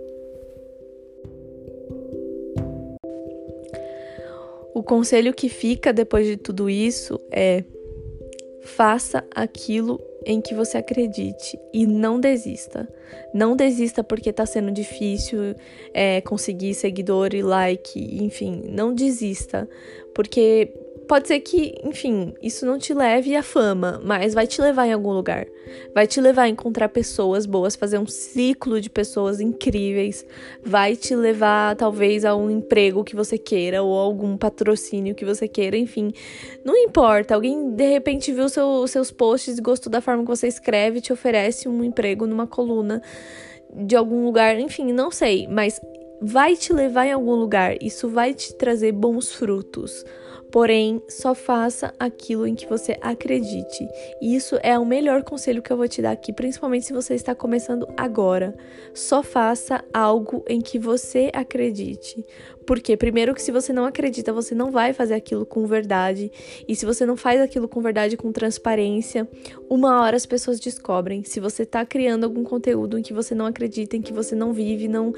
O conselho que fica depois de tudo isso é Faça aquilo em que você acredite e não desista. Não desista porque tá sendo difícil é, conseguir seguidor e like, enfim, não desista, porque Pode ser que, enfim, isso não te leve à fama, mas vai te levar em algum lugar. Vai te levar a encontrar pessoas boas, fazer um ciclo de pessoas incríveis. Vai te levar, talvez, a um emprego que você queira ou algum patrocínio que você queira, enfim. Não importa. Alguém de repente viu seu, seus posts e gostou da forma que você escreve e te oferece um emprego numa coluna de algum lugar, enfim, não sei, mas vai te levar em algum lugar. Isso vai te trazer bons frutos. Porém, só faça aquilo em que você acredite. E isso é o melhor conselho que eu vou te dar aqui, principalmente se você está começando agora. Só faça algo em que você acredite. Porque, primeiro, que se você não acredita, você não vai fazer aquilo com verdade. E se você não faz aquilo com verdade, com transparência, uma hora as pessoas descobrem. Se você está criando algum conteúdo em que você não acredita, em que você não vive, não,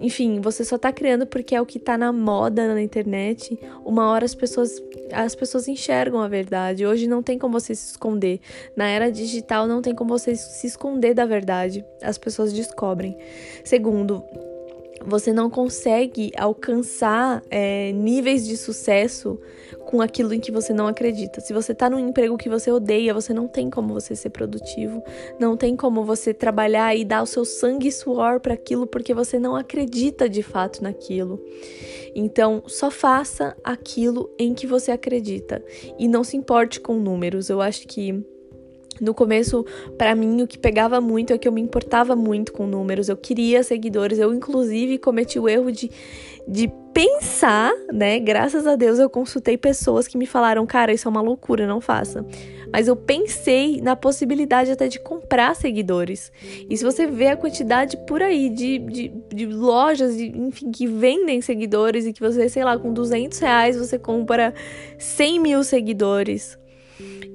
enfim, você só tá criando porque é o que tá na moda na internet, uma hora as pessoas as pessoas enxergam a verdade. Hoje não tem como você se esconder. Na era digital não tem como você se esconder da verdade. As pessoas descobrem. Segundo, você não consegue alcançar é, níveis de sucesso com aquilo em que você não acredita. Se você está num emprego que você odeia, você não tem como você ser produtivo, não tem como você trabalhar e dar o seu sangue e suor para aquilo porque você não acredita de fato naquilo. Então, só faça aquilo em que você acredita e não se importe com números. Eu acho que no começo, para mim, o que pegava muito é que eu me importava muito com números, eu queria seguidores, eu inclusive cometi o erro de, de pensar, né? Graças a Deus eu consultei pessoas que me falaram, cara, isso é uma loucura, não faça. Mas eu pensei na possibilidade até de comprar seguidores. E se você vê a quantidade por aí de, de, de lojas, de, enfim, que vendem seguidores e que você, sei lá, com 200 reais você compra 100 mil seguidores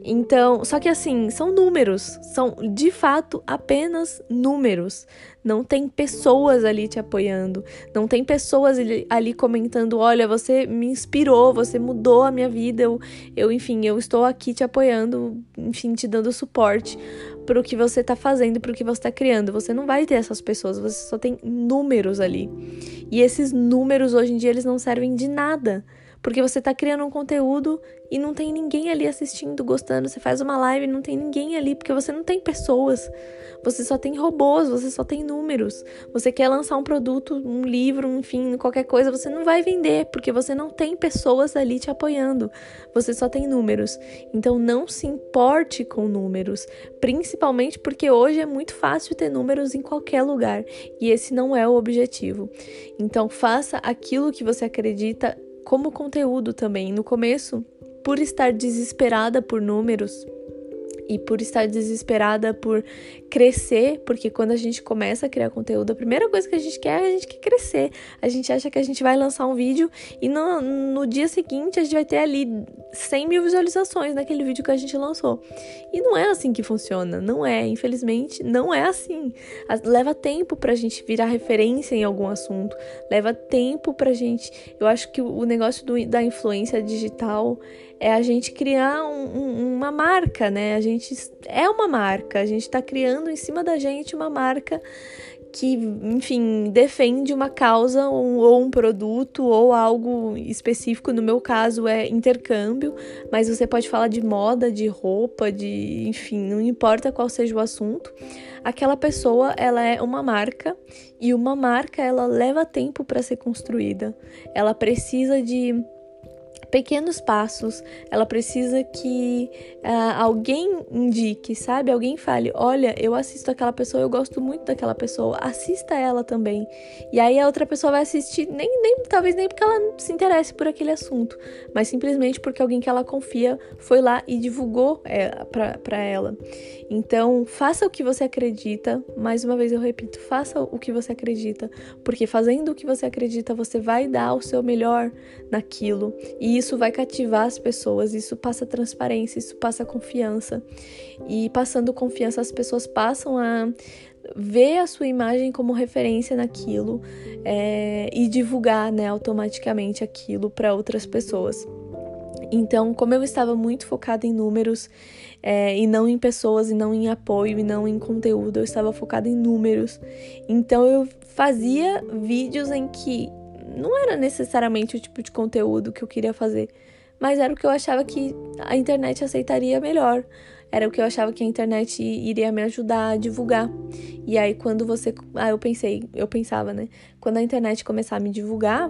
então, só que assim, são números, são de fato apenas números. Não tem pessoas ali te apoiando, não tem pessoas ali comentando: olha, você me inspirou, você mudou a minha vida, eu, eu enfim, eu estou aqui te apoiando, enfim, te dando suporte para o que você está fazendo, para o que você está criando. Você não vai ter essas pessoas, você só tem números ali. E esses números hoje em dia eles não servem de nada Porque você tá criando um conteúdo e não tem ninguém ali assistindo, gostando. Você faz uma live e não tem ninguém ali, porque você não tem pessoas. Você só tem robôs, você só tem números. Você quer lançar um produto, um livro, enfim, qualquer coisa, você não vai vender, porque você não tem pessoas ali te apoiando. Você só tem números. Então não se importe com números, principalmente porque hoje é muito fácil ter números em qualquer lugar, e esse não é o objetivo. Então faça aquilo que você acredita como conteúdo também. No começo, por estar desesperada por números, e por estar desesperada por crescer, porque quando a gente começa a criar conteúdo, a primeira coisa que a gente quer é a gente quer crescer. A gente acha que a gente vai lançar um vídeo e no, no dia seguinte a gente vai ter ali 100 mil visualizações naquele vídeo que a gente lançou. E não é assim que funciona, não é, infelizmente, não é assim. Leva tempo pra gente virar referência em algum assunto, leva tempo pra gente. Eu acho que o negócio do, da influência digital é a gente criar um, um, uma marca, né? A gente é uma marca, a gente está criando em cima da gente uma marca que, enfim, defende uma causa ou, um produto ou algo específico. No meu caso é intercâmbio, mas você pode falar de moda, de roupa, de, enfim, não importa qual seja o assunto. Aquela pessoa, ela é uma marca e uma marca ela leva tempo para ser construída. Ela precisa de pequenos passos. Ela precisa que uh, alguém indique, sabe? Alguém fale: olha, eu assisto aquela pessoa, eu gosto muito daquela pessoa, assista ela também. E aí a outra pessoa vai assistir, nem, nem talvez nem porque ela se interesse por aquele assunto, mas simplesmente porque alguém que ela confia foi lá e divulgou é, para ela. Então, faça o que você acredita. Mais uma vez eu repito, faça o que você acredita, porque fazendo o que você acredita, você vai dar o seu melhor naquilo. E isso vai cativar as pessoas, isso passa transparência, isso passa confiança. E passando confiança, as pessoas passam a ver a sua imagem como referência naquilo é, e divulgar né, automaticamente aquilo para outras pessoas. Então, como eu estava muito focada em números é, e não em pessoas, e não em apoio, e não em conteúdo, eu estava focada em números. Então, eu fazia vídeos em que não era necessariamente o tipo de conteúdo que eu queria fazer, mas era o que eu achava que a internet aceitaria melhor. Era o que eu achava que a internet iria me ajudar a divulgar. E aí quando você, ah, eu pensei, eu pensava, né? Quando a internet começar a me divulgar,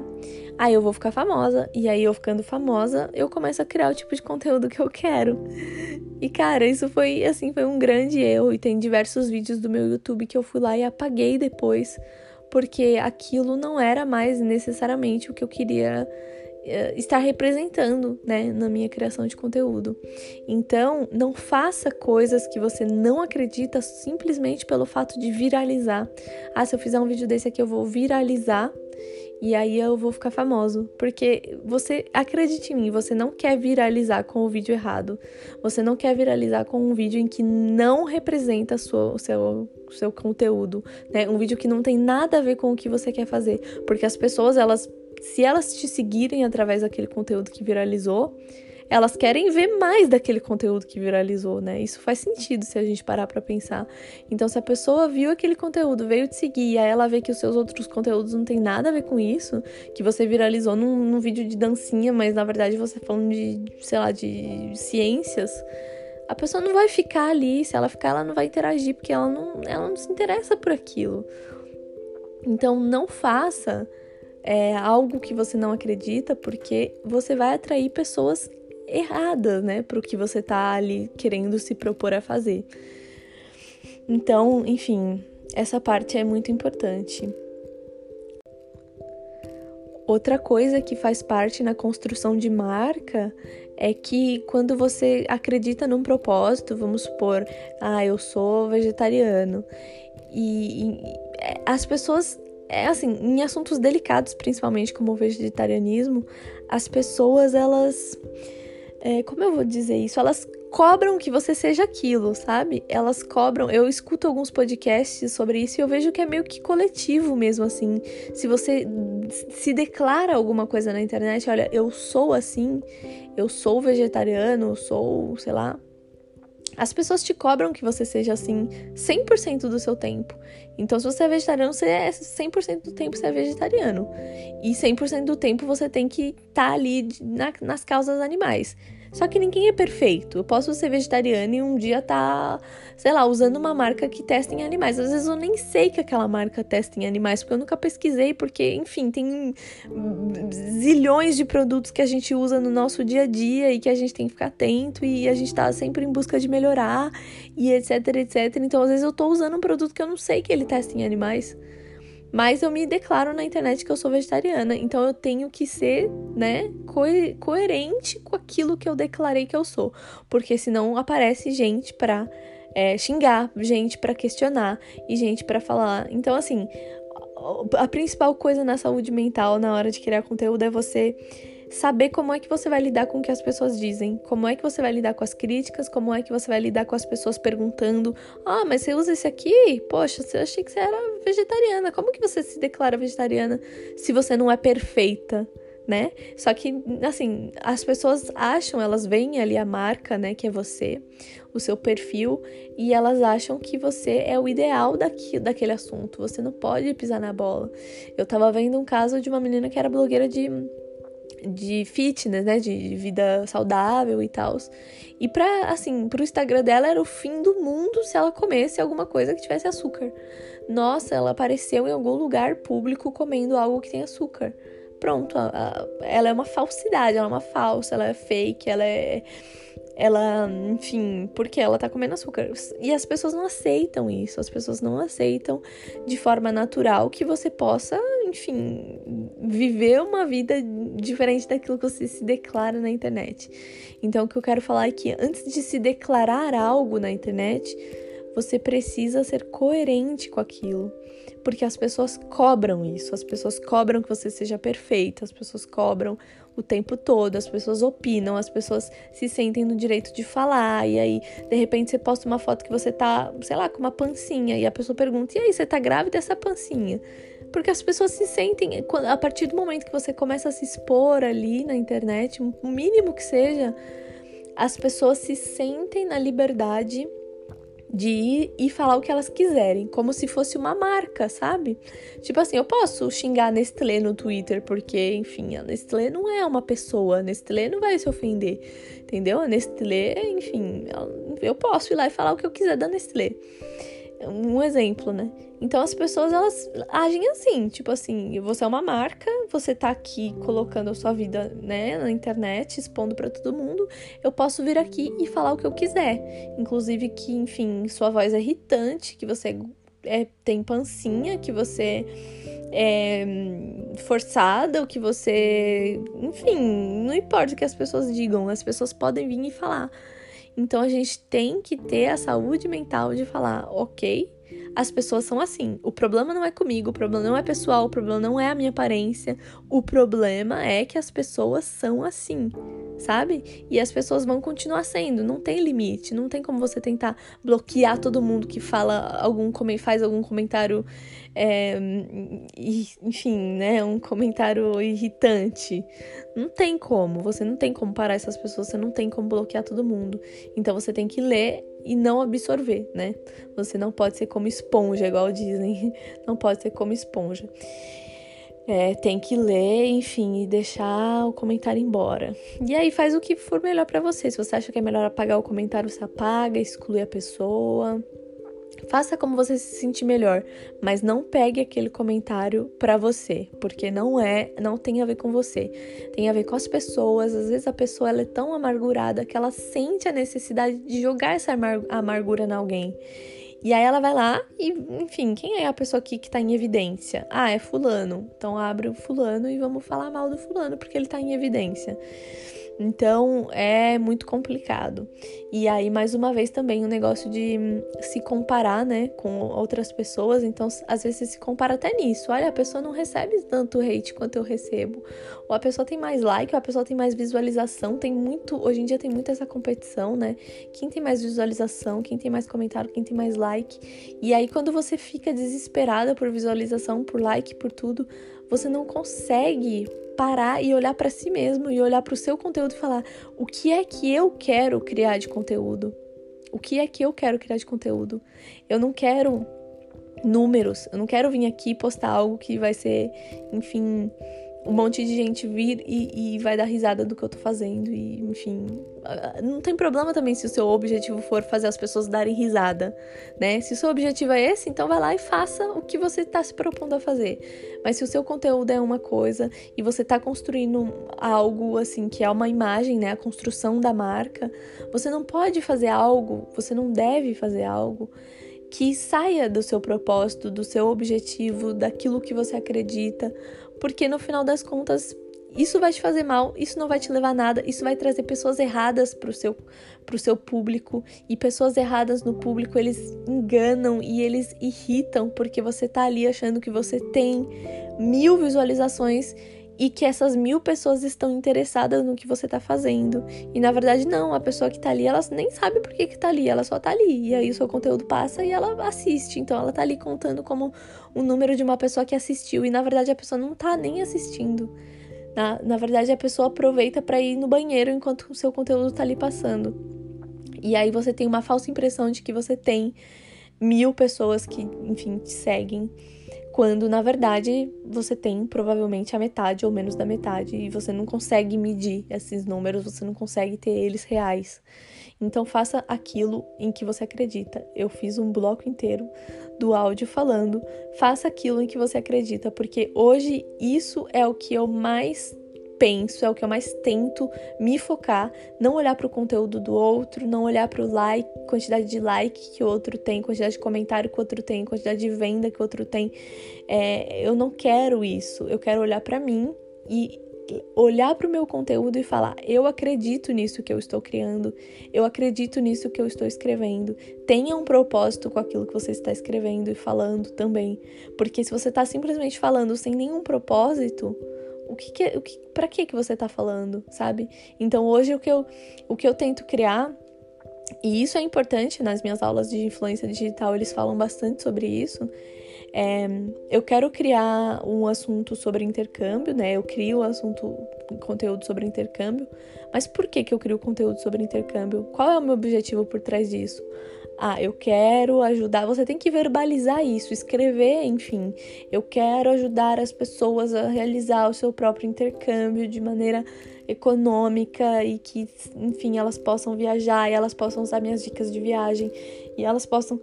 aí eu vou ficar famosa. E aí eu ficando famosa, eu começo a criar o tipo de conteúdo que eu quero. E cara, isso foi assim, foi um grande erro e tem diversos vídeos do meu YouTube que eu fui lá e apaguei depois porque aquilo não era mais necessariamente o que eu queria eh, estar representando, né, na minha criação de conteúdo. Então, não faça coisas que você não acredita simplesmente pelo fato de viralizar. Ah, se eu fizer um vídeo desse aqui, eu vou viralizar e aí eu vou ficar famoso. Porque você, acredite em mim, você não quer viralizar com o vídeo errado. Você não quer viralizar com um vídeo em que não representa sua, o seu, seu conteúdo, né? Um vídeo que não tem nada a ver com o que você quer fazer. Porque as pessoas, elas, se elas te seguirem através daquele conteúdo que viralizou, elas querem ver mais daquele conteúdo que viralizou, né? Isso faz sentido se a gente parar para pensar. Então, se a pessoa viu aquele conteúdo, veio te seguir, e aí ela vê que os seus outros conteúdos não tem nada a ver com isso, que você viralizou num, num vídeo de dancinha, mas na verdade você falando de, sei lá, de ciências, a pessoa não vai ficar ali. Se ela ficar, ela não vai interagir, porque ela não, ela não se interessa por aquilo. Então, não faça é, algo que você não acredita, porque você vai atrair pessoas errada, né, para o que você tá ali querendo se propor a fazer. Então, enfim, essa parte é muito importante. Outra coisa que faz parte na construção de marca é que quando você acredita num propósito, vamos supor, ah, eu sou vegetariano, e, e é, as pessoas é assim, em assuntos delicados, principalmente como o vegetarianismo, as pessoas elas é, como eu vou dizer isso? Elas cobram que você seja aquilo, sabe? Elas cobram. Eu escuto alguns podcasts sobre isso e eu vejo que é meio que coletivo mesmo, assim. Se você se declara alguma coisa na internet, olha, eu sou assim, eu sou vegetariano, sou, sei lá, As pessoas te cobram que você seja assim 100% do seu tempo. Então, se você é vegetariano, você é 100% do tempo você é vegetariano. E 100% do tempo você tem que estar tá ali na, nas causas animais. Só que ninguém é perfeito. Eu posso ser vegetariana e um dia tá, sei lá, usando uma marca que testa em animais. Às vezes eu nem sei que aquela marca testa em animais, porque eu nunca pesquisei, porque, enfim, tem zilhões de produtos que a gente usa no nosso dia a dia e que a gente tem que ficar atento e a gente tá sempre em busca de melhorar e etc, etc. Então, às vezes eu tô usando um produto que eu não sei que ele testa em animais. Mas eu me declaro na internet que eu sou vegetariana, então eu tenho que ser, né, co coerente com aquilo que eu declarei que eu sou, porque senão aparece gente pra é, xingar, gente para questionar e gente para falar. Então, assim, a principal coisa na saúde mental na hora de criar conteúdo é você saber como é que você vai lidar com o que as pessoas dizem, como é que você vai lidar com as críticas, como é que você vai lidar com as pessoas perguntando: "Ah, mas você usa esse aqui? Poxa, eu achei que você era vegetariana. Como que você se declara vegetariana se você não é perfeita?" Né? Só que, assim, as pessoas acham, elas veem ali a marca, né, que é você, o seu perfil, e elas acham que você é o ideal daqui, daquele assunto. Você não pode pisar na bola. Eu tava vendo um caso de uma menina que era blogueira de de fitness, né, de vida saudável e tal. E para assim, pro Instagram dela era o fim do mundo se ela comesse alguma coisa que tivesse açúcar. Nossa, ela apareceu em algum lugar público comendo algo que tem açúcar. Pronto, ela é uma falsidade, ela é uma falsa, ela é fake, ela é ela, enfim, porque ela tá comendo açúcar. E as pessoas não aceitam isso, as pessoas não aceitam de forma natural que você possa, enfim, viver uma vida diferente daquilo que você se declara na internet. Então, o que eu quero falar é que antes de se declarar algo na internet, você precisa ser coerente com aquilo. Porque as pessoas cobram isso, as pessoas cobram que você seja perfeita, as pessoas cobram o tempo todo, as pessoas opinam, as pessoas se sentem no direito de falar, e aí, de repente, você posta uma foto que você tá, sei lá, com uma pancinha, e a pessoa pergunta: e aí, você tá grávida dessa pancinha? Porque as pessoas se sentem, a partir do momento que você começa a se expor ali na internet, o mínimo que seja, as pessoas se sentem na liberdade de ir e falar o que elas quiserem, como se fosse uma marca, sabe? Tipo assim, eu posso xingar a Nestlé no Twitter, porque, enfim, a Nestlé não é uma pessoa, a Nestlé não vai se ofender, entendeu? A Nestlé, enfim, eu posso ir lá e falar o que eu quiser da Nestlé um exemplo, né? Então as pessoas elas agem assim, tipo assim, você é uma marca, você tá aqui colocando a sua vida, né, na internet, expondo para todo mundo, eu posso vir aqui e falar o que eu quiser. Inclusive que, enfim, sua voz é irritante, que você é, tem pancinha, que você é forçada, ou que você, enfim, não importa o que as pessoas digam, as pessoas podem vir e falar. Então a gente tem que ter a saúde mental de falar, ok, as pessoas são assim. O problema não é comigo, o problema não é pessoal, o problema não é a minha aparência. O problema é que as pessoas são assim, sabe? E as pessoas vão continuar sendo, não tem limite, não tem como você tentar bloquear todo mundo que fala algum faz algum comentário é, enfim, né, um comentário irritante. Não tem como, você não tem como parar essas pessoas, você não tem como bloquear todo mundo. Então você tem que ler e não absorver, né? Você não pode ser como esponja, igual dizem, <laughs> não pode ser como esponja. É, tem que ler, enfim, e deixar o comentário embora. E aí faz o que for melhor para você. Se você acha que é melhor apagar o comentário, você apaga, exclui a pessoa. Faça como você se sentir melhor, mas não pegue aquele comentário para você, porque não é, não tem a ver com você. Tem a ver com as pessoas. Às vezes a pessoa é tão amargurada que ela sente a necessidade de jogar essa amargura em alguém. E aí ela vai lá e, enfim, quem é a pessoa aqui que tá em evidência? Ah, é fulano. Então abre o fulano e vamos falar mal do fulano porque ele tá em evidência. Então é muito complicado. E aí, mais uma vez, também o um negócio de se comparar, né, com outras pessoas. Então, às vezes, você se compara até nisso. Olha, a pessoa não recebe tanto hate quanto eu recebo. Ou a pessoa tem mais like, ou a pessoa tem mais visualização. Tem muito. Hoje em dia tem muito essa competição, né? Quem tem mais visualização, quem tem mais comentário, quem tem mais like. E aí, quando você fica desesperada por visualização, por like, por tudo, você não consegue parar e olhar para si mesmo e olhar para o seu conteúdo e falar: o que é que eu quero criar de conteúdo? O que é que eu quero criar de conteúdo? Eu não quero números, eu não quero vir aqui postar algo que vai ser, enfim, um monte de gente vir e, e, vai dar risada do que eu tô fazendo. E, enfim, não tem problema também se o seu objetivo for fazer as pessoas darem risada, né? Se o seu objetivo é esse, então vai lá e faça o que você tá se propondo a fazer. Mas se o seu conteúdo é uma coisa e você tá construindo algo assim, que é uma imagem, né? A construção da marca, você não pode fazer algo, você não deve fazer algo que saia do seu propósito, do seu objetivo, daquilo que você acredita, porque no final das contas isso vai te fazer mal, isso não vai te levar a nada, isso vai trazer pessoas erradas pro seu, pro seu público. E pessoas erradas no público, eles enganam e eles irritam, porque você tá ali achando que você tem mil visualizações e que essas mil pessoas estão interessadas no que você tá fazendo. E na verdade, não, a pessoa que tá ali, ela nem sabe por que, que tá ali, ela só tá ali. E aí o seu conteúdo passa e ela assiste. Então ela tá ali contando como o número de uma pessoa que assistiu. E na verdade a pessoa não tá nem assistindo. Na, na verdade, a pessoa aproveita para ir no banheiro enquanto o seu conteúdo tá ali passando. E aí você tem uma falsa impressão de que você tem mil pessoas que, enfim, te seguem quando na verdade você tem provavelmente a metade ou menos da metade e você não consegue medir esses números, você não consegue ter eles reais. Então faça aquilo em que você acredita. Eu fiz um bloco inteiro do áudio falando, faça aquilo em que você acredita, porque hoje isso é o que eu mais penso, é o que eu mais tento me focar, não olhar para o conteúdo do outro, não olhar para o like, quantidade de like que o outro tem, quantidade de comentário que o outro tem, quantidade de venda que o outro tem. É, eu não quero isso. Eu quero olhar para mim e olhar para o meu conteúdo e falar: eu acredito nisso que eu estou criando, eu acredito nisso que eu estou escrevendo. Tenha um propósito com aquilo que você está escrevendo e falando também, porque se você está simplesmente falando sem nenhum propósito, o que, que o que para que que você tá falando, sabe? Então hoje o que eu o que eu tento criar e isso é importante nas minhas aulas de influência digital, eles falam bastante sobre isso. É, eu quero criar um assunto sobre intercâmbio, né? Eu crio assunto, conteúdo sobre intercâmbio. Mas por que, que eu crio conteúdo sobre intercâmbio? Qual é o meu objetivo por trás disso? Ah, eu quero ajudar. Você tem que verbalizar isso, escrever, enfim. Eu quero ajudar as pessoas a realizar o seu próprio intercâmbio de maneira econômica e que, enfim, elas possam viajar e elas possam usar minhas dicas de viagem e elas possam,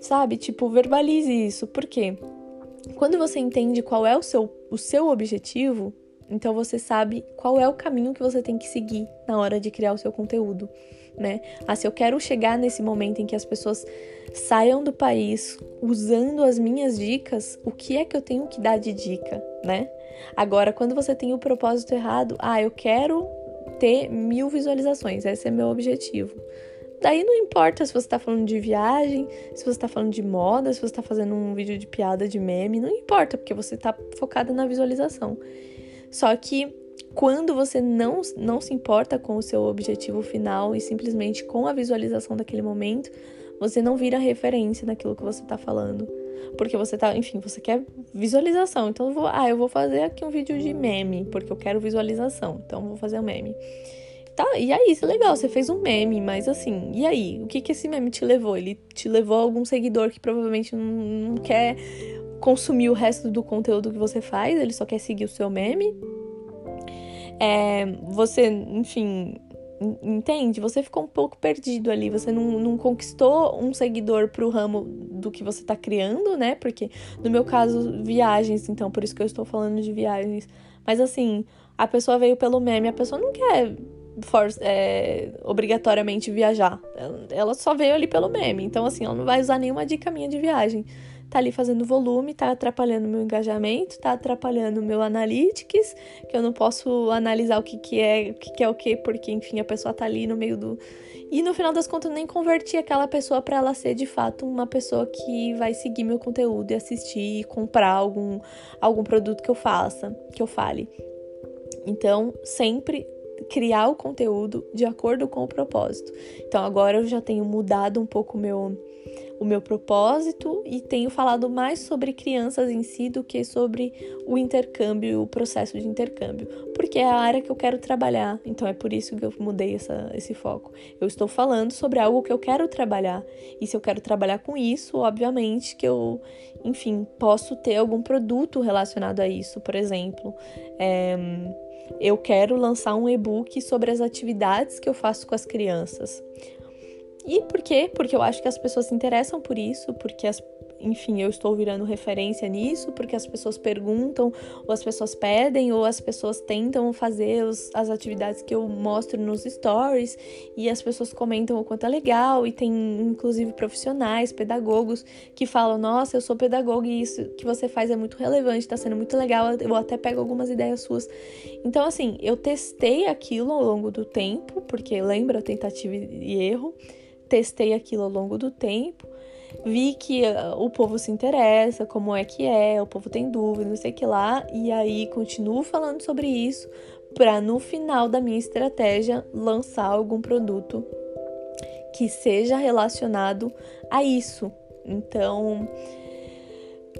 sabe, tipo, verbalize isso. Por quê? Quando você entende qual é o seu, o seu objetivo, então você sabe qual é o caminho que você tem que seguir na hora de criar o seu conteúdo né? Ah, se eu quero chegar nesse momento em que as pessoas saiam do país usando as minhas dicas, o que é que eu tenho que dar de dica, né? Agora, quando você tem o propósito errado, ah, eu quero ter mil visualizações, esse é meu objetivo. Daí não importa se você está falando de viagem, se você está falando de moda, se você está fazendo um vídeo de piada, de meme, não importa, porque você está focada na visualização. Só que quando você não, não se importa com o seu objetivo final e simplesmente com a visualização daquele momento, você não vira referência naquilo que você está falando. Porque você tá, enfim, você quer visualização. Então, eu vou, ah, eu vou fazer aqui um vídeo de meme, porque eu quero visualização. Então, vou fazer um meme. Tá, e aí, isso é legal, você fez um meme, mas assim, e aí? O que que esse meme te levou? Ele te levou a algum seguidor que provavelmente não, não quer consumir o resto do conteúdo que você faz, ele só quer seguir o seu meme é, você, enfim, entende? Você ficou um pouco perdido ali, você não, não conquistou um seguidor pro ramo do que você tá criando, né? Porque no meu caso, viagens, então por isso que eu estou falando de viagens. Mas assim, a pessoa veio pelo meme, a pessoa não quer for, é, obrigatoriamente viajar. Ela só veio ali pelo meme. Então, assim, ela não vai usar nenhuma dica minha de viagem tá ali fazendo volume, tá atrapalhando meu engajamento, tá atrapalhando meu analytics, que eu não posso analisar o que, que é, o que, que é o que, porque enfim, a pessoa tá ali no meio do e no final das contas, eu nem converti aquela pessoa para ela ser de fato uma pessoa que vai seguir meu conteúdo e assistir e comprar algum, algum produto que eu faça, que eu fale. Então, sempre criar o conteúdo de acordo com o propósito. Então, agora eu já tenho mudado um pouco meu o meu propósito e tenho falado mais sobre crianças em si do que sobre o intercâmbio, o processo de intercâmbio. Por porque é a área que eu quero trabalhar. Então é por isso que eu mudei essa, esse foco. Eu estou falando sobre algo que eu quero trabalhar. E se eu quero trabalhar com isso, obviamente que eu, enfim, posso ter algum produto relacionado a isso. Por exemplo, é, eu quero lançar um e-book sobre as atividades que eu faço com as crianças. E por quê? Porque eu acho que as pessoas se interessam por isso, porque as enfim, eu estou virando referência nisso, porque as pessoas perguntam, ou as pessoas pedem, ou as pessoas tentam fazer os, as atividades que eu mostro nos stories, e as pessoas comentam o quanto é legal, e tem inclusive profissionais, pedagogos, que falam: Nossa, eu sou pedagogo e isso que você faz é muito relevante, está sendo muito legal, eu até pego algumas ideias suas. Então, assim, eu testei aquilo ao longo do tempo, porque lembra tentativa e erro, testei aquilo ao longo do tempo vi que uh, o povo se interessa, como é que é, o povo tem dúvida, não sei o que lá, e aí continuo falando sobre isso para no final da minha estratégia lançar algum produto que seja relacionado a isso. Então,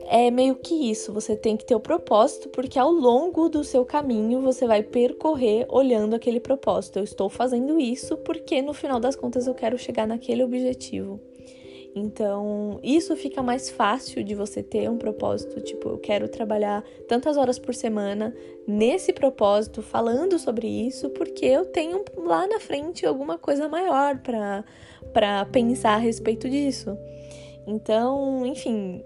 é meio que isso, você tem que ter o propósito, porque ao longo do seu caminho você vai percorrer olhando aquele propósito. Eu estou fazendo isso porque no final das contas eu quero chegar naquele objetivo. Então, isso fica mais fácil de você ter um propósito, tipo, eu quero trabalhar tantas horas por semana nesse propósito, falando sobre isso, porque eu tenho lá na frente alguma coisa maior para pensar a respeito disso. Então, enfim,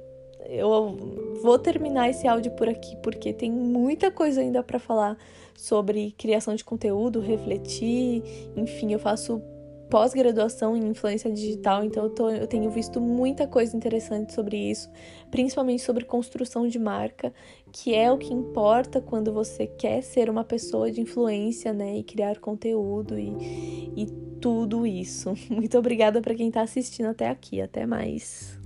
eu vou terminar esse áudio por aqui porque tem muita coisa ainda para falar sobre criação de conteúdo, refletir, enfim, eu faço pós-graduação em influência digital, então eu, tô, eu tenho visto muita coisa interessante sobre isso, principalmente sobre construção de marca, que é o que importa quando você quer ser uma pessoa de influência, né, e criar conteúdo e, e tudo isso. <laughs> Muito obrigada para quem está assistindo até aqui. Até mais.